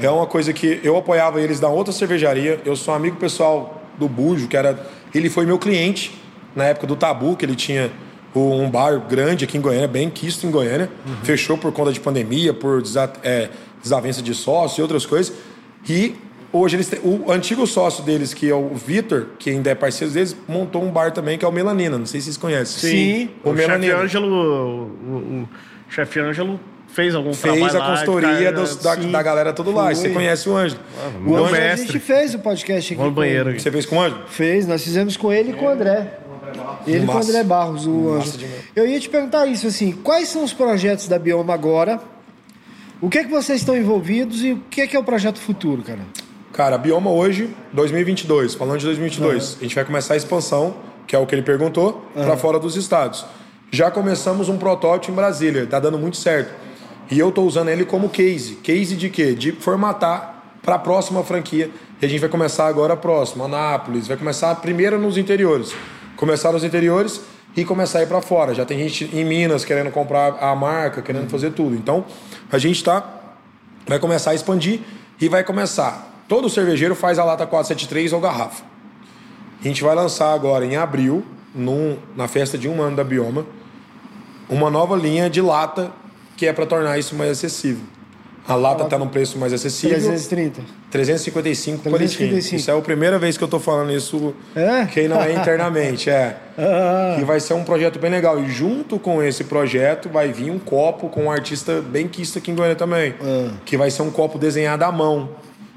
É uma coisa que eu apoiava eles da outra cervejaria, eu sou amigo pessoal do Bujo, que era. Ele foi meu cliente na época do Tabu, que ele tinha um bar grande aqui em Goiânia, bem quisto em Goiânia. Fechou por conta de pandemia, por desa- é, desavença de sócio e outras coisas. E hoje eles têm, o antigo sócio deles, que é o Vitor, que ainda é parceiro deles, montou um bar também, que é o Melanina. Não sei se vocês conhecem. Sim. O, chefe Melanina. Ângelo. O, o chefe Ângelo fez algum Fez trabalho a lá, consultoria cara, dos- da, da galera toda lá. Você conhece o Ângelo. meu o Ângelo, a mestre. gente fez o podcast aqui. Vamos banheiro aqui. Você fez com o Ângelo? Fez, nós fizemos com ele e com o André. Ele com o Massa. André Barros, o Massa Anjo. demais. Eu ia te perguntar isso, assim, quais são os projetos da Bioma agora? O que é que vocês estão envolvidos e o que é que é o projeto futuro, cara? Cara, a Bioma hoje, 2022, falando de 2022, a gente vai começar a expansão, que é o que ele perguntou, para fora dos estados. Já começamos um protótipo em Brasília, tá dando muito certo. E eu tô usando ele como case. Case de quê? De formatar para a próxima franquia. E a gente vai começar agora a próxima, Anápolis, vai começar primeiro nos interiores. Começar nos interiores e começar a ir para fora. Já tem gente em Minas querendo comprar a marca, querendo fazer tudo. Então, a gente tá vai começar a expandir e vai começar. Todo cervejeiro faz a lata 473 ou garrafa. A gente vai lançar agora em abril, num- na festa de um ano da Bioma, uma nova linha de lata que é para tornar isso mais acessível. A lata está num preço mais acessível. 330. 355 por litro. 355. Isso é a primeira vez que eu tô falando isso, É? quem não é internamente, é. Ah. E vai ser um projeto bem legal. E junto com esse projeto vai vir um copo com um artista bem quisto aqui em Goiânia também. Ah. Que vai ser um copo desenhado à mão.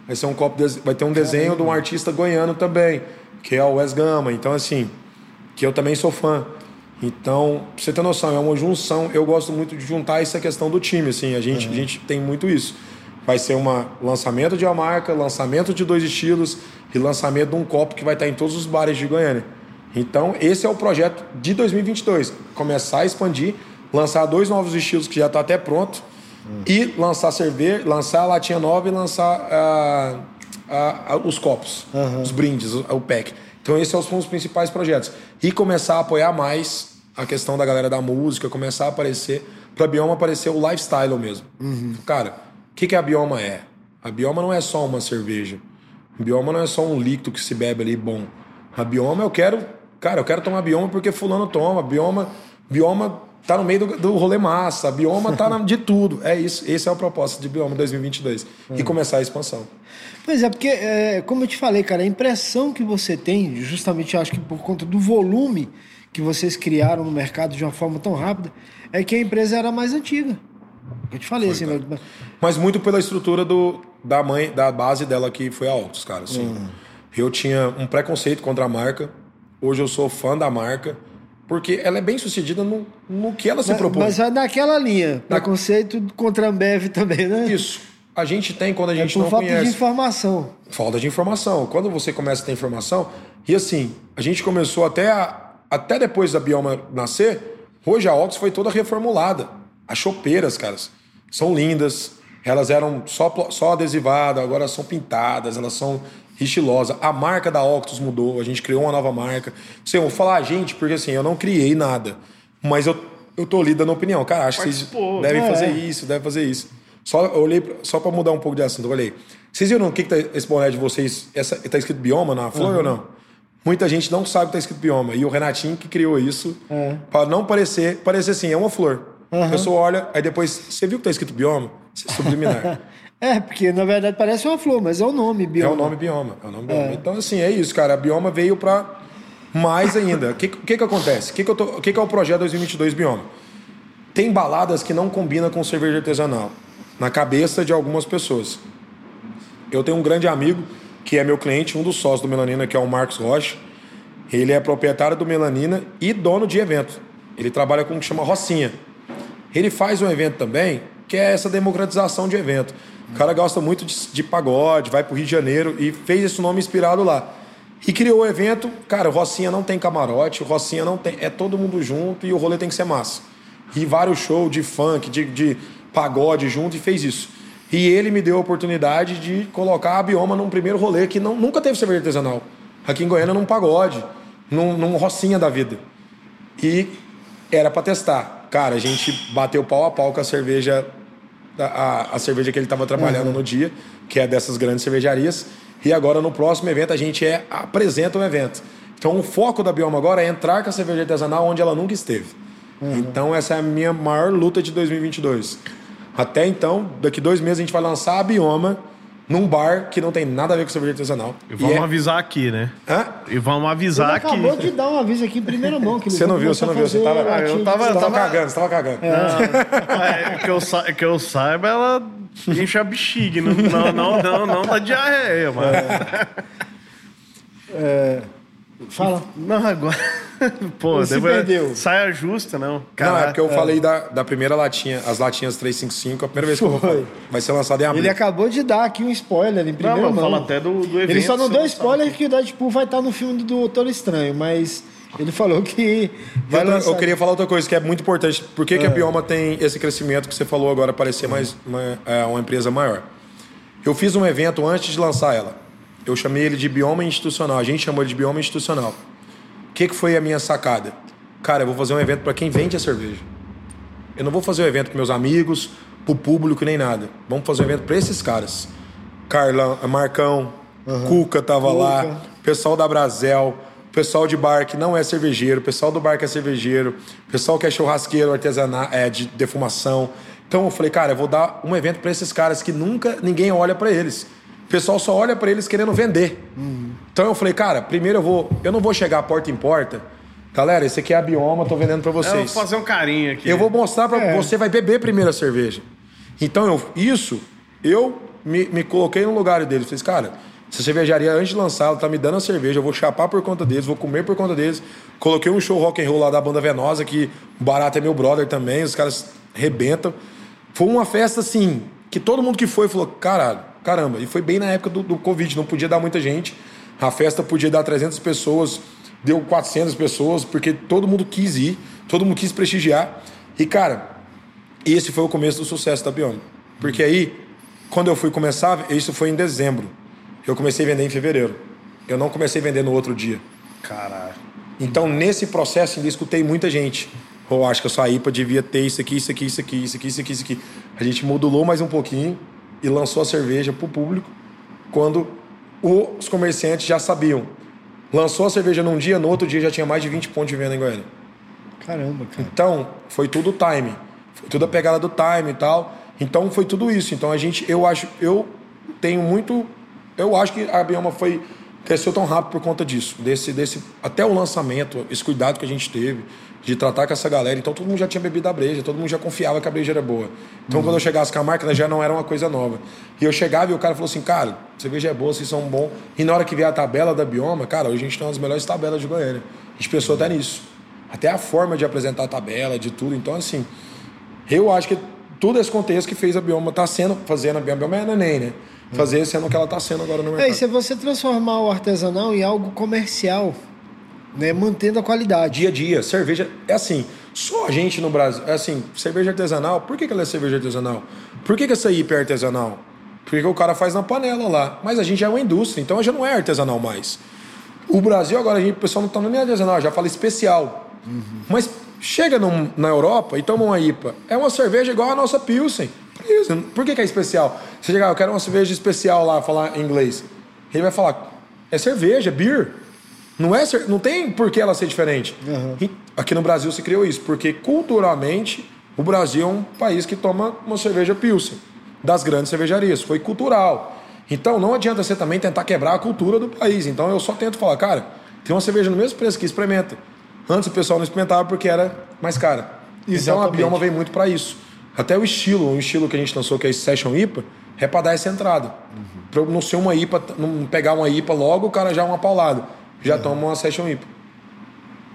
Vai ser um copo des- vai ter um desenho de um artista goiano também, que é o Wes Gama. Então assim, que eu também sou fã. Então, pra você ter noção, é uma junção. Eu gosto muito de juntar essa questão do time, assim. A gente, a gente tem muito isso. Vai ser um lançamento de uma marca, lançamento de dois estilos e lançamento de um copo que vai estar em todos os bares de Goiânia. Então, esse é o projeto de 2022. Começar a expandir, lançar dois novos estilos que já está até pronto e lançar cerveja, lançar a latinha nova e lançar ah, ah, ah, os copos, os brindes, o, o pack. Então, esses são os principais projetos. E começar a apoiar mais a questão da galera da música, começar a aparecer, para a Bioma aparecer o lifestyle mesmo. Cara, o que, que a Bioma é? A Bioma não é só uma cerveja. A Bioma não é só um líquido que se bebe ali bom. A Bioma eu quero, cara, eu quero tomar Bioma porque fulano toma. Bioma, Bioma tá no meio do, do rolê massa. A Bioma tá na, de tudo. É isso. Esse é o propósito de Bioma 2022. E começar a expansão. Pois é, porque, é, como eu te falei, cara, a impressão que você tem, justamente acho que por conta do volume que vocês criaram no mercado de uma forma tão rápida, é que a empresa era mais antiga. Eu te falei assim, cara. mas- Mas muito pela estrutura do, da mãe, da base dela que foi a Octus, cara. Assim, Hum. Eu tinha um preconceito contra a marca. Hoje eu sou fã da marca. Porque ela é bem sucedida no, no que ela se mas, propõe. mas vai naquela linha. Preconceito contra a Ambev também, né? Isso. A gente tem quando a É gente por não falta conhece. de informação. Falta de informação. Quando você começa a ter informação, e assim, a gente começou até a- até depois da Bioma nascer, hoje a Ox foi toda reformulada. As chopeiras, caras, são lindas. Elas eram só, só adesivadas, agora são pintadas, elas são estilosas. A marca da Octus mudou, a gente criou uma nova marca. Assim, eu vou falar a gente, porque assim, eu não criei nada. Mas eu, eu tô ali dando opinião. Cara, acho que vocês Participou. devem É. fazer isso, devem fazer isso. Só, eu olhei, só pra mudar um pouco de assunto, eu olhei. Vocês viram o que, que tá esse boné de vocês? Essa, tá escrito bioma na flor ou não? Muita gente não sabe que tá escrito bioma. E o Renatinho que criou isso É. pra não parecer. Parecer assim, é uma flor. A pessoa olha, aí depois. Você viu que tá escrito bioma? Você é subliminar. É, porque na verdade parece uma flor, mas é o nome, é bioma. o nome bioma. É o nome bioma. Então, assim, é isso, cara. A bioma veio pra mais ainda. O que, que, que acontece? O que, que, eu tô- o que, que é o projeto 2022 bioma? Tem baladas que não combinam com cerveja artesanal. Na cabeça de algumas pessoas. Eu tenho um grande amigo que é meu cliente, um dos sócios do Melanina, que é o Marcos Rocha. Ele é proprietário do Melanina e dono de evento. Ele trabalha com o que chama Rocinha. Ele faz um evento também, que é essa democratização de evento. O cara gosta muito de, de pagode, vai pro Rio de Janeiro e fez esse nome inspirado lá. E criou o evento, cara, o Rocinha não tem camarote, o Rocinha não tem. É todo mundo junto e o rolê tem que ser massa. E vários shows de funk, de, de pagode junto e fez isso. E ele me deu a oportunidade de colocar a Bioma num primeiro rolê que não, nunca teve cerveja artesanal. Aqui em Goiânia, num pagode, num, num Rocinha da vida. E era pra testar. Cara, a gente bateu pau a pau com a cerveja, a, a- cerveja que ele estava trabalhando no dia, que é dessas grandes cervejarias. E agora no próximo evento a gente é, apresenta o evento. Então o foco da Bioma agora é entrar com a cerveja artesanal onde ela nunca esteve. Então essa é a minha maior luta de 2022. Até então, daqui dois meses a gente vai lançar a Bioma num bar que não tem nada a ver com cerveja artesanal. E vamos é- avisar aqui, né? Hã? E vamos avisar que. acabou de dar um aviso aqui em primeira mão. Que Você não viu, você não viu, você tava- Ah, eu tava- Você tava tava- cagando, você tava cagando. É, que, eu sa... que eu saiba, ela enche a bexiga. Não, não, não, não, não dá diarreia, mano. Fala. Não, agora. Pô, Se depois- perdeu. Saia justa, não. Não, é porque eu falei da, da primeira latinha, as latinhas 355, a primeira vez que eu vou Foi. falar. Vai ser lançado em abril. Ele acabou de dar aqui um spoiler em Não, primeira mas mão. fala até do, do evento. Ele só não deu você spoiler que o Deadpool vai estar no filme do Doutor Estranho, mas ele falou que vai lançar. eu queria falar outra coisa que é muito importante. Por que, que a Bioma tem esse crescimento que você falou agora, parecer mais uma, é, uma empresa maior? Eu fiz um evento antes de lançar ela. Eu chamei ele de Bioma Institucional. A gente chamou ele de Bioma Institucional. O que, que foi a minha sacada? Cara, eu vou fazer um evento para quem vende a cerveja. Eu não vou fazer um evento com meus amigos, pro público, nem nada. Vamos fazer um evento para esses caras. Carlão, Marcão, Cuca tava lá, Cuca. pessoal da Brasel, pessoal de bar que não é cervejeiro, pessoal do bar que é cervejeiro, pessoal que é churrasqueiro, artesanal, é, de defumação. Então eu falei, cara, eu vou dar um evento para esses caras que nunca ninguém olha para eles. O pessoal só olha para eles querendo vender. Então eu falei, cara, primeiro eu vou, eu não vou chegar porta em porta. Galera, esse aqui é a Bioma, tô vendendo para É, eu vou vocês. fazer um carinho aqui. Eu vou mostrar para É. você vai beber primeiro a cerveja. Então eu, isso eu me, me coloquei no lugar deles. Falei, cara, essa cervejaria antes de lançar, ela tá me dando a cerveja, eu vou chapar por conta deles, vou comer por conta deles. Coloquei um show rock and roll lá da banda Venosa que o Barato é meu brother também, os caras rebentam. Foi uma festa assim que todo mundo que foi falou, caralho, caramba. E foi bem na época do, do Covid, não podia dar muita gente. A festa podia dar 300 pessoas, deu 400 pessoas, porque todo mundo quis ir, todo mundo quis prestigiar. E, cara, esse foi o começo do sucesso da Bioma. Porque aí, quando eu fui começar, isso foi em dezembro. Eu comecei a vender em fevereiro. Eu não comecei a vender no outro dia. Caralho. Então, nesse processo, ainda escutei muita gente. Ou acho que a sua IPA devia ter isso aqui, isso aqui, isso aqui, isso aqui, isso aqui, isso aqui. A gente modulou mais um pouquinho e lançou a cerveja para o público quando os comerciantes já sabiam. Lançou a cerveja num dia, no outro dia já tinha mais de 20 pontos de venda em Goiânia. Caramba, cara. Então, foi tudo time. Foi tudo a pegada do time e tal. Então, foi tudo isso. Então, a gente, eu acho, eu tenho muito. Eu acho que a Bioma foi cresceu tão rápido por conta disso. Desse, desse, até o lançamento, esse cuidado que a gente teve de tratar com essa galera. Então todo mundo já tinha bebido a breja, todo mundo já confiava que a breja era boa. Então quando eu chegasse com a marca, já não era uma coisa nova. E eu chegava e o cara falou assim, cara, cerveja é boa, vocês são bom. E na hora que vier a tabela da Bioma, cara, hoje a gente tem uma das melhores tabelas de Goiânia. A gente pensou até nisso. Até a forma de apresentar a tabela, de tudo. Então, assim, eu acho que todo esse contexto que fez a Bioma tá sendo, fazendo a Bioma, Bioma é neném, né? Fazer sendo o que ela está sendo agora no mercado. É, e se você transformar o artesanal em algo comercial, né, mantendo a qualidade. Dia a dia, cerveja é assim. Só a gente no Brasil, é assim, cerveja artesanal. Por que, que ela é cerveja artesanal? Por que, que essa IPA é artesanal? Porque o cara faz na panela lá. Mas a gente é uma indústria, então já não é artesanal mais. O Brasil agora a gente, o pessoal não está nem artesanal, já fala especial. Uhum. Mas chega num, na Europa e toma uma IPA, é uma cerveja igual a nossa Pilsen. Por que, que é especial? Você chegar, eu quero uma cerveja especial lá, falar em inglês. Ele vai falar, é cerveja, é beer. Não, é, não tem por que ela ser diferente. Uhum. Aqui no Brasil se criou isso, porque culturalmente o Brasil é um país que toma uma cerveja Pilsen, das grandes cervejarias. Foi cultural. Então não adianta você também tentar quebrar a cultura do país. Então eu só tento falar, cara, tem uma cerveja no mesmo preço que experimenta. Antes o pessoal não experimentava porque era mais cara. Exatamente. Então a Bioma vem muito para isso. Até o estilo, o estilo que a gente lançou, que é Session IPA, é para dar essa entrada. Uhum. Para não ser uma IPA, não pegar uma IPA logo, o cara já é uma paulada. Já uhum. toma uma Session IPA.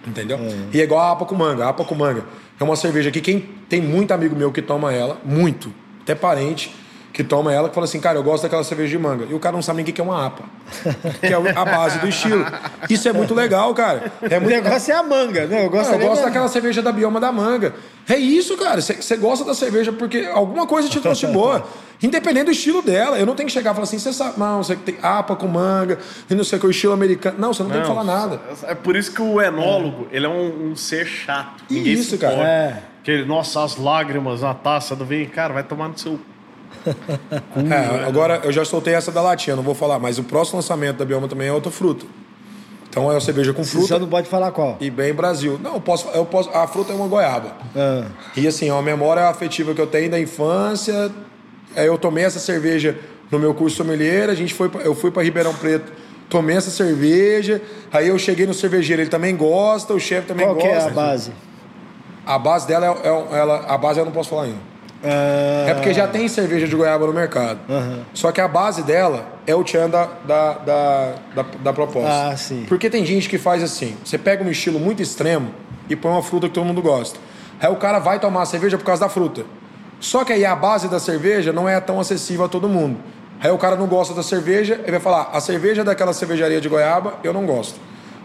Entendeu? Uhum. E é igual a APA com manga. A APA com manga é uma cerveja que quem tem muito amigo meu que toma ela, muito, até parente, que toma ela, que fala assim, cara, eu gosto daquela cerveja de manga. E o cara não sabe nem o que é uma APA. que é a base do estilo. Isso é muito legal, cara. É muito... O negócio é a manga, né? Eu gosto, não, eu gosto daquela cerveja da bioma da manga. É isso, cara. Você gosta da cerveja porque alguma coisa te trouxe boa. Independente do estilo dela. Eu não tenho que chegar e falar assim, você sabe, não, você tem APA com manga, e não sei o que, o estilo americano. Não, você não, não, tem que falar nada. É por isso que o enólogo, é. ele é um, um, ser chato. Ninguém isso, cara. É. Que ele, nossa, as lágrimas na taça do vinho, cara, vai tomar no seu é, agora eu já soltei essa da latinha, não vou falar, mas o próximo lançamento da Bioma também é outra fruta. Então é uma cerveja com fruta. Você não pode falar qual? E bem Brasil. Não, eu posso, eu posso. A fruta é uma goiaba. Ah. E assim, é uma memória afetiva que eu tenho da infância. É, eu tomei essa cerveja no meu curso sommelier, a gente foi, eu fui para Ribeirão Preto, tomei essa cerveja. Aí eu cheguei no cervejeiro, ele também gosta, o chefe também qual gosta. Qual é a base? A base dela é, é, ela, a base eu não posso falar ainda. É... é porque já tem cerveja de goiaba no mercado. Uhum. Só que a base dela é o tchan da, da, da, da, da proposta. Ah, sim. Porque tem gente que faz assim: você pega um estilo muito extremo e põe uma fruta que todo mundo gosta. Aí o cara vai tomar a cerveja por causa da fruta. Só que aí a base da cerveja não é tão acessível a todo mundo. Aí o cara não gosta da cerveja, ele vai falar: a cerveja daquela cervejaria de goiaba eu não gosto.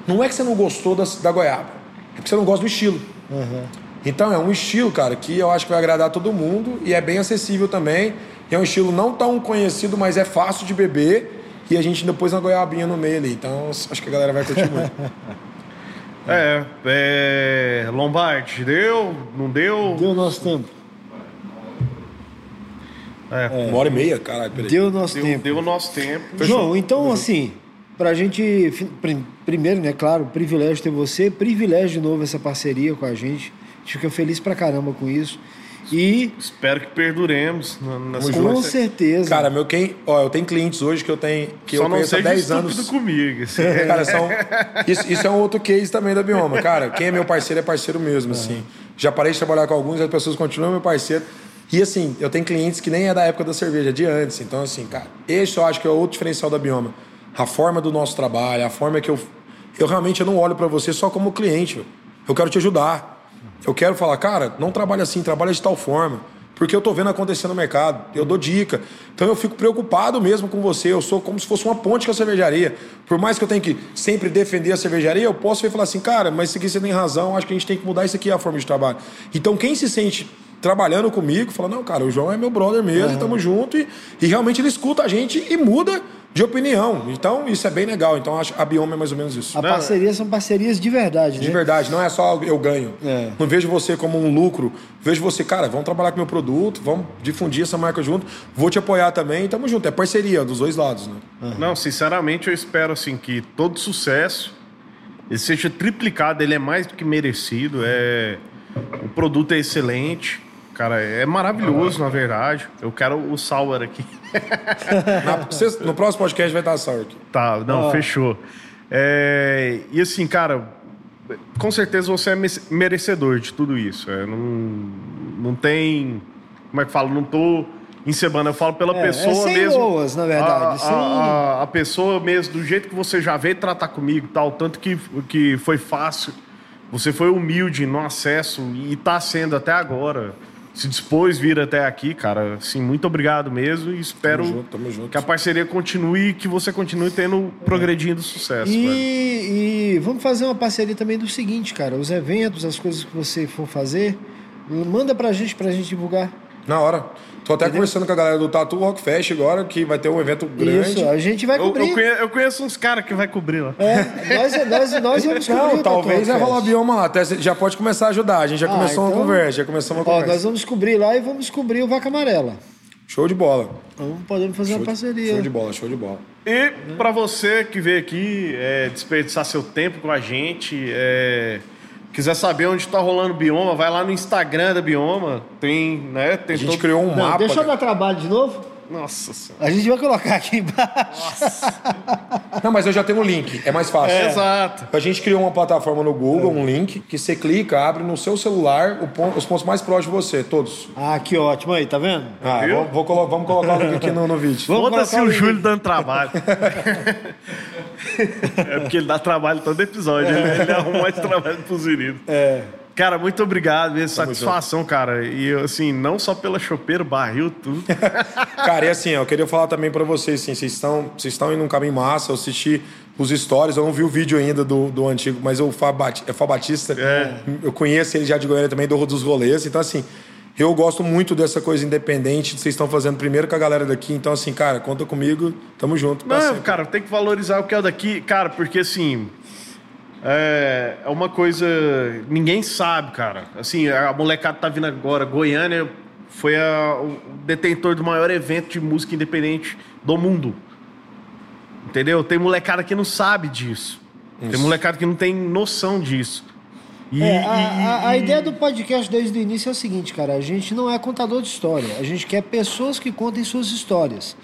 Não é que você não gostou da, da goiaba, é porque você não gosta do estilo. Uhum. Então é um estilo, cara, que eu acho que vai agradar todo mundo e é bem acessível também. é um estilo não tão conhecido, mas é fácil de beber. E a gente depois uma goiabinha no meio ali. Então acho que a galera vai curtir muito. é, é, Lombardi, deu? Não deu? Deu nosso tempo. É. Uma hora e meia, caralho, peraí. Deu nosso deu, tempo. Deu o nosso tempo. João, então assim, pra gente. Primeiro, né, claro, privilégio ter você, privilégio de novo essa parceria com a gente fica feliz pra caramba com isso. E. Espero que perduremos nas Com certeza. Cara, meu quem. Ó, eu tenho clientes hoje que eu tenho. Que Só eu conheço há 10 anos. comigo. Assim. Cara, são, isso, isso, é um outro case também da Bioma. Cara, quem é meu parceiro é parceiro mesmo, assim. Já parei de trabalhar com alguns, as pessoas continuam meu parceiro. E assim, eu tenho clientes que nem é da época da cerveja, é de antes. Então, assim, cara, esse eu acho que é outro diferencial da Bioma. A forma do nosso trabalho, a forma que eu. Eu realmente eu não olho para você só como cliente. Eu quero te ajudar. Eu quero falar, cara, não trabalha assim, trabalha de tal forma. Porque eu tô vendo acontecer no mercado, eu dou dica. Então eu fico preocupado mesmo com você. Eu sou como se fosse uma ponte com a cervejaria. Por mais que eu tenha que sempre defender a cervejaria, eu posso falar assim, cara, mas isso aqui você tem razão, acho que a gente tem que mudar isso aqui, a forma de trabalho. Então quem se sente trabalhando comigo, fala, não, cara, o João é meu brother mesmo, uhum. tamo junto. E, e realmente ele escuta a gente e muda de opinião. Então, isso é bem legal. Então, acho a Bioma é mais ou menos isso. A parceria são parcerias de verdade, né? De verdade, não é só eu ganho. É. Não vejo você como um lucro. Vejo você, cara, vamos trabalhar com meu produto, vamos difundir essa marca junto. Vou te apoiar também, tamo junto. É parceria dos dois lados, né? Uhum. Não, sinceramente, eu espero assim que todo sucesso ele seja triplicado, ele é mais do que merecido. É... O produto é excelente cara. É maravilhoso, na verdade. Eu quero o sour aqui. Na- cês- no próximo podcast vai estar sour aqui. Tá, não, Ó. fechou. É, e assim, cara, com certeza você é me- merecedor de tudo isso. É, não, não tem. Como é que fala? Não tô encebando, eu falo pela É, pessoa é sem mesmo. loas, na verdade, A, a- sem- a- a pessoa mesmo, do jeito que você já veio tratar comigo e tal, tanto que, que foi fácil. Você foi humilde no acesso e tá sendo até agora. Se dispôs vir até aqui, cara. Assim, muito obrigado mesmo e espero Tamo junto, tamo junto. que a parceria continue e que você continue tendo progredindo sucesso. E, e vamos fazer uma parceria também do seguinte, cara. Os eventos, as coisas que você for fazer, manda pra gente, pra gente divulgar. Na hora. Tô até conversando com a galera do Tatu Rock Fest agora, que vai ter um evento grande. Isso, a gente vai cobrir. eu conheço, eu conheço uns caras que vai cobrir lá. É, nós, nós, nós vamos cobrir Não, o talvez vai rolar bioma lá. Até já pode começar a ajudar. A gente já Ah, começou uma então- conversa, já começou uma Ó, conversa. nós vamos cobrir lá e vamos cobrir o Vaca Amarela. Show de bola. Então podemos fazer uma parceria. Show de bola, show de bola. E pra você que veio aqui é, desperdiçar seu tempo com a gente, é, quiser saber onde tá rolando o Bioma, vai lá no Instagram da Bioma. Tem, né? Tem A gente todo- criou um Não, mapa. deixa eu dar trabalho de novo. Nossa senhora. A gente vai colocar aqui embaixo. Não, mas eu já tenho o link, é mais fácil. Exato. A gente criou uma plataforma no Google, um link, que você clica, abre no seu celular o pon- os pontos mais próximos de você, todos. Ah, que ótimo aí, tá vendo? Ah, vou, vou colo- vamos colocar o link aqui no, no vídeo. Vamos Foda-se o. Júlio dando trabalho. é porque ele dá trabalho todo episódio. Ele, ele arruma mais trabalho pros meninos. É. Cara, muito obrigado, mesmo. Satisfação, cara. E assim, não só pela chopeira, barril, tudo. Cara, e assim, eu queria falar também pra vocês, assim, vocês estão, vocês estão indo num caminho massa, eu assisti os stories, eu não vi o vídeo ainda do, do antigo, mas o Fábio é Batista, eu conheço ele já de Goiânia também, do, dos rolês, então assim, eu gosto muito dessa coisa independente que vocês estão fazendo primeiro com a galera daqui, então assim, cara, conta comigo, tamo junto. Não, parceiro. cara, tem que valorizar o que é o daqui, cara, porque assim. É, é uma coisa. Ninguém sabe, cara. Assim, a molecada tá vindo agora. Goiânia foi a- o detentor do maior evento de música independente do mundo. Entendeu? Tem molecada que não sabe disso. Tem molecada que não tem noção disso. E, É, e- a, a- a e- ideia do podcast desde o início é o seguinte, cara. A gente não é contador de história. A gente quer pessoas que contem suas histórias.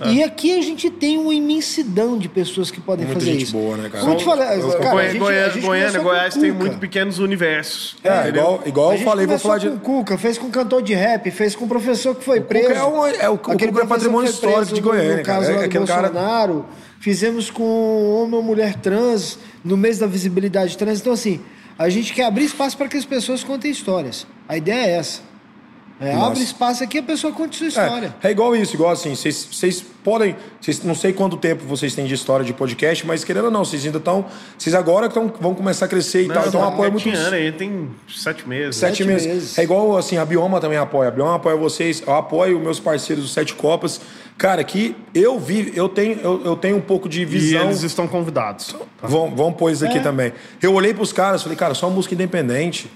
É. E aqui a gente tem uma imensidão de pessoas que podem Muita fazer gente isso. boa, né, cara? Como eu te falei, cara, a gente, Goiânia, a gente Goiânia, com Goiás tem Cuca. muito pequenos universos. É, igual, igual A eu falei, vou falar de... com o Cuca, fez com cantor de rap, fez com professor que foi preso. é um- é o- o Aquele Cuca é patrimônio histórico de preso no- Goiânia, No caso cara. É lá do aquele cara- Bolsonaro. Fizemos com homem ou mulher trans no mês da visibilidade trans. Então, assim, a gente quer abrir espaço para que as pessoas contem histórias. A ideia é essa. É, abre espaço aqui a pessoa conte sua história. É, é igual isso, igual assim, vocês podem, vocês, não sei quanto tempo vocês têm de história de podcast, mas querendo ou não, vocês ainda estão, vocês agora tão, vão começar a crescer e Não, tal, então apoia muito Tinha ano aí, tem sete meses. Sete Sete meses. meses. É igual assim, a Bioma também apoia. A Bioma apoia vocês, eu apoio meus parceiros dos Sete Copas. Cara, que eu vi, eu tenho, eu, eu tenho um pouco de E visão. eles estão convidados. Vão, vão pôr isso É. aqui também. Eu olhei pros caras falei, cara, só música independente.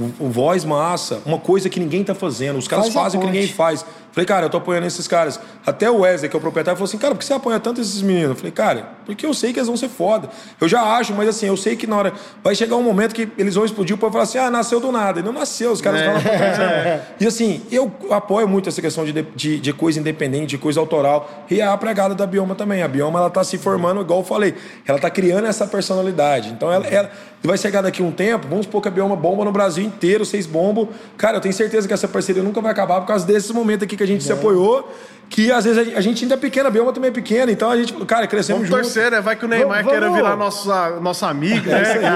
O, o voz massa, uma coisa que ninguém tá fazendo. Os caras Faz fazem o que ninguém faz. Falei, cara, eu tô apoiando esses caras. Até o Wesley, que é o proprietário, falou assim, cara, por que você apoia tanto esses meninos? Eu falei, cara, porque eu sei que eles vão ser foda. Eu já acho, mas assim, eu sei que na hora. Vai chegar um momento que eles vão explodir, o povo vai falar assim, ah, nasceu do nada. E não nasceu, os caras estão lá pra trás. E assim, eu apoio muito essa questão de, de, de coisa independente, de coisa autoral. E a pregada da Bioma também. A Bioma, ela tá se formando, igual eu falei, ela tá criando essa personalidade. Então, ela, ela vai chegar daqui um tempo, vamos supor que a Bioma bomba no Brasil inteiro, vocês bombam. Cara, eu tenho certeza que essa parceria nunca vai acabar por causa desses momentos aqui que a gente se apoiou. Que às vezes a gente- ainda é pequena, a Bioma também é pequena. Então a gente, cara, crescemos Vamos juntos. torcer, né? Vai que o Neymar Vamos- queira vamos- virar nosso, nosso amigo, né, cara?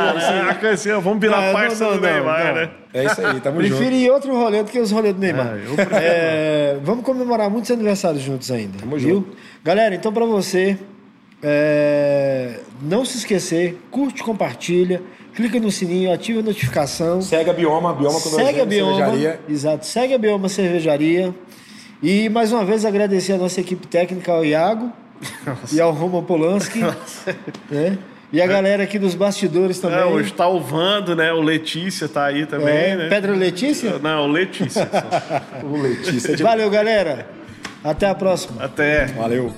Ah, assim, Vamos virar parça do Neymar, né? É isso aí, tamo junto. Prefiro ir outro rolê do que os rolês do Neymar. É, prefiro. É, vamos comemorar muitos aniversários juntos ainda. Tamo viu? junto. Galera, então pra você, é, não se esquecer, curte, compartilha, clica no sininho, ativa a notificação. Segue a Bioma, a Bioma com Segue a Bioma. cervejaria. Exato, segue a Bioma Cervejaria. E mais uma vez agradecer a nossa equipe técnica, ao Iago e ao Roman Polanski. né? E a galera aqui dos bastidores também. É, hoje tá o Vando, né? O Letícia tá aí também, É, né? Pedra Letícia? Não, o Letícia. O Letícia de... Valeu, galera. Até a próxima. Até. Valeu.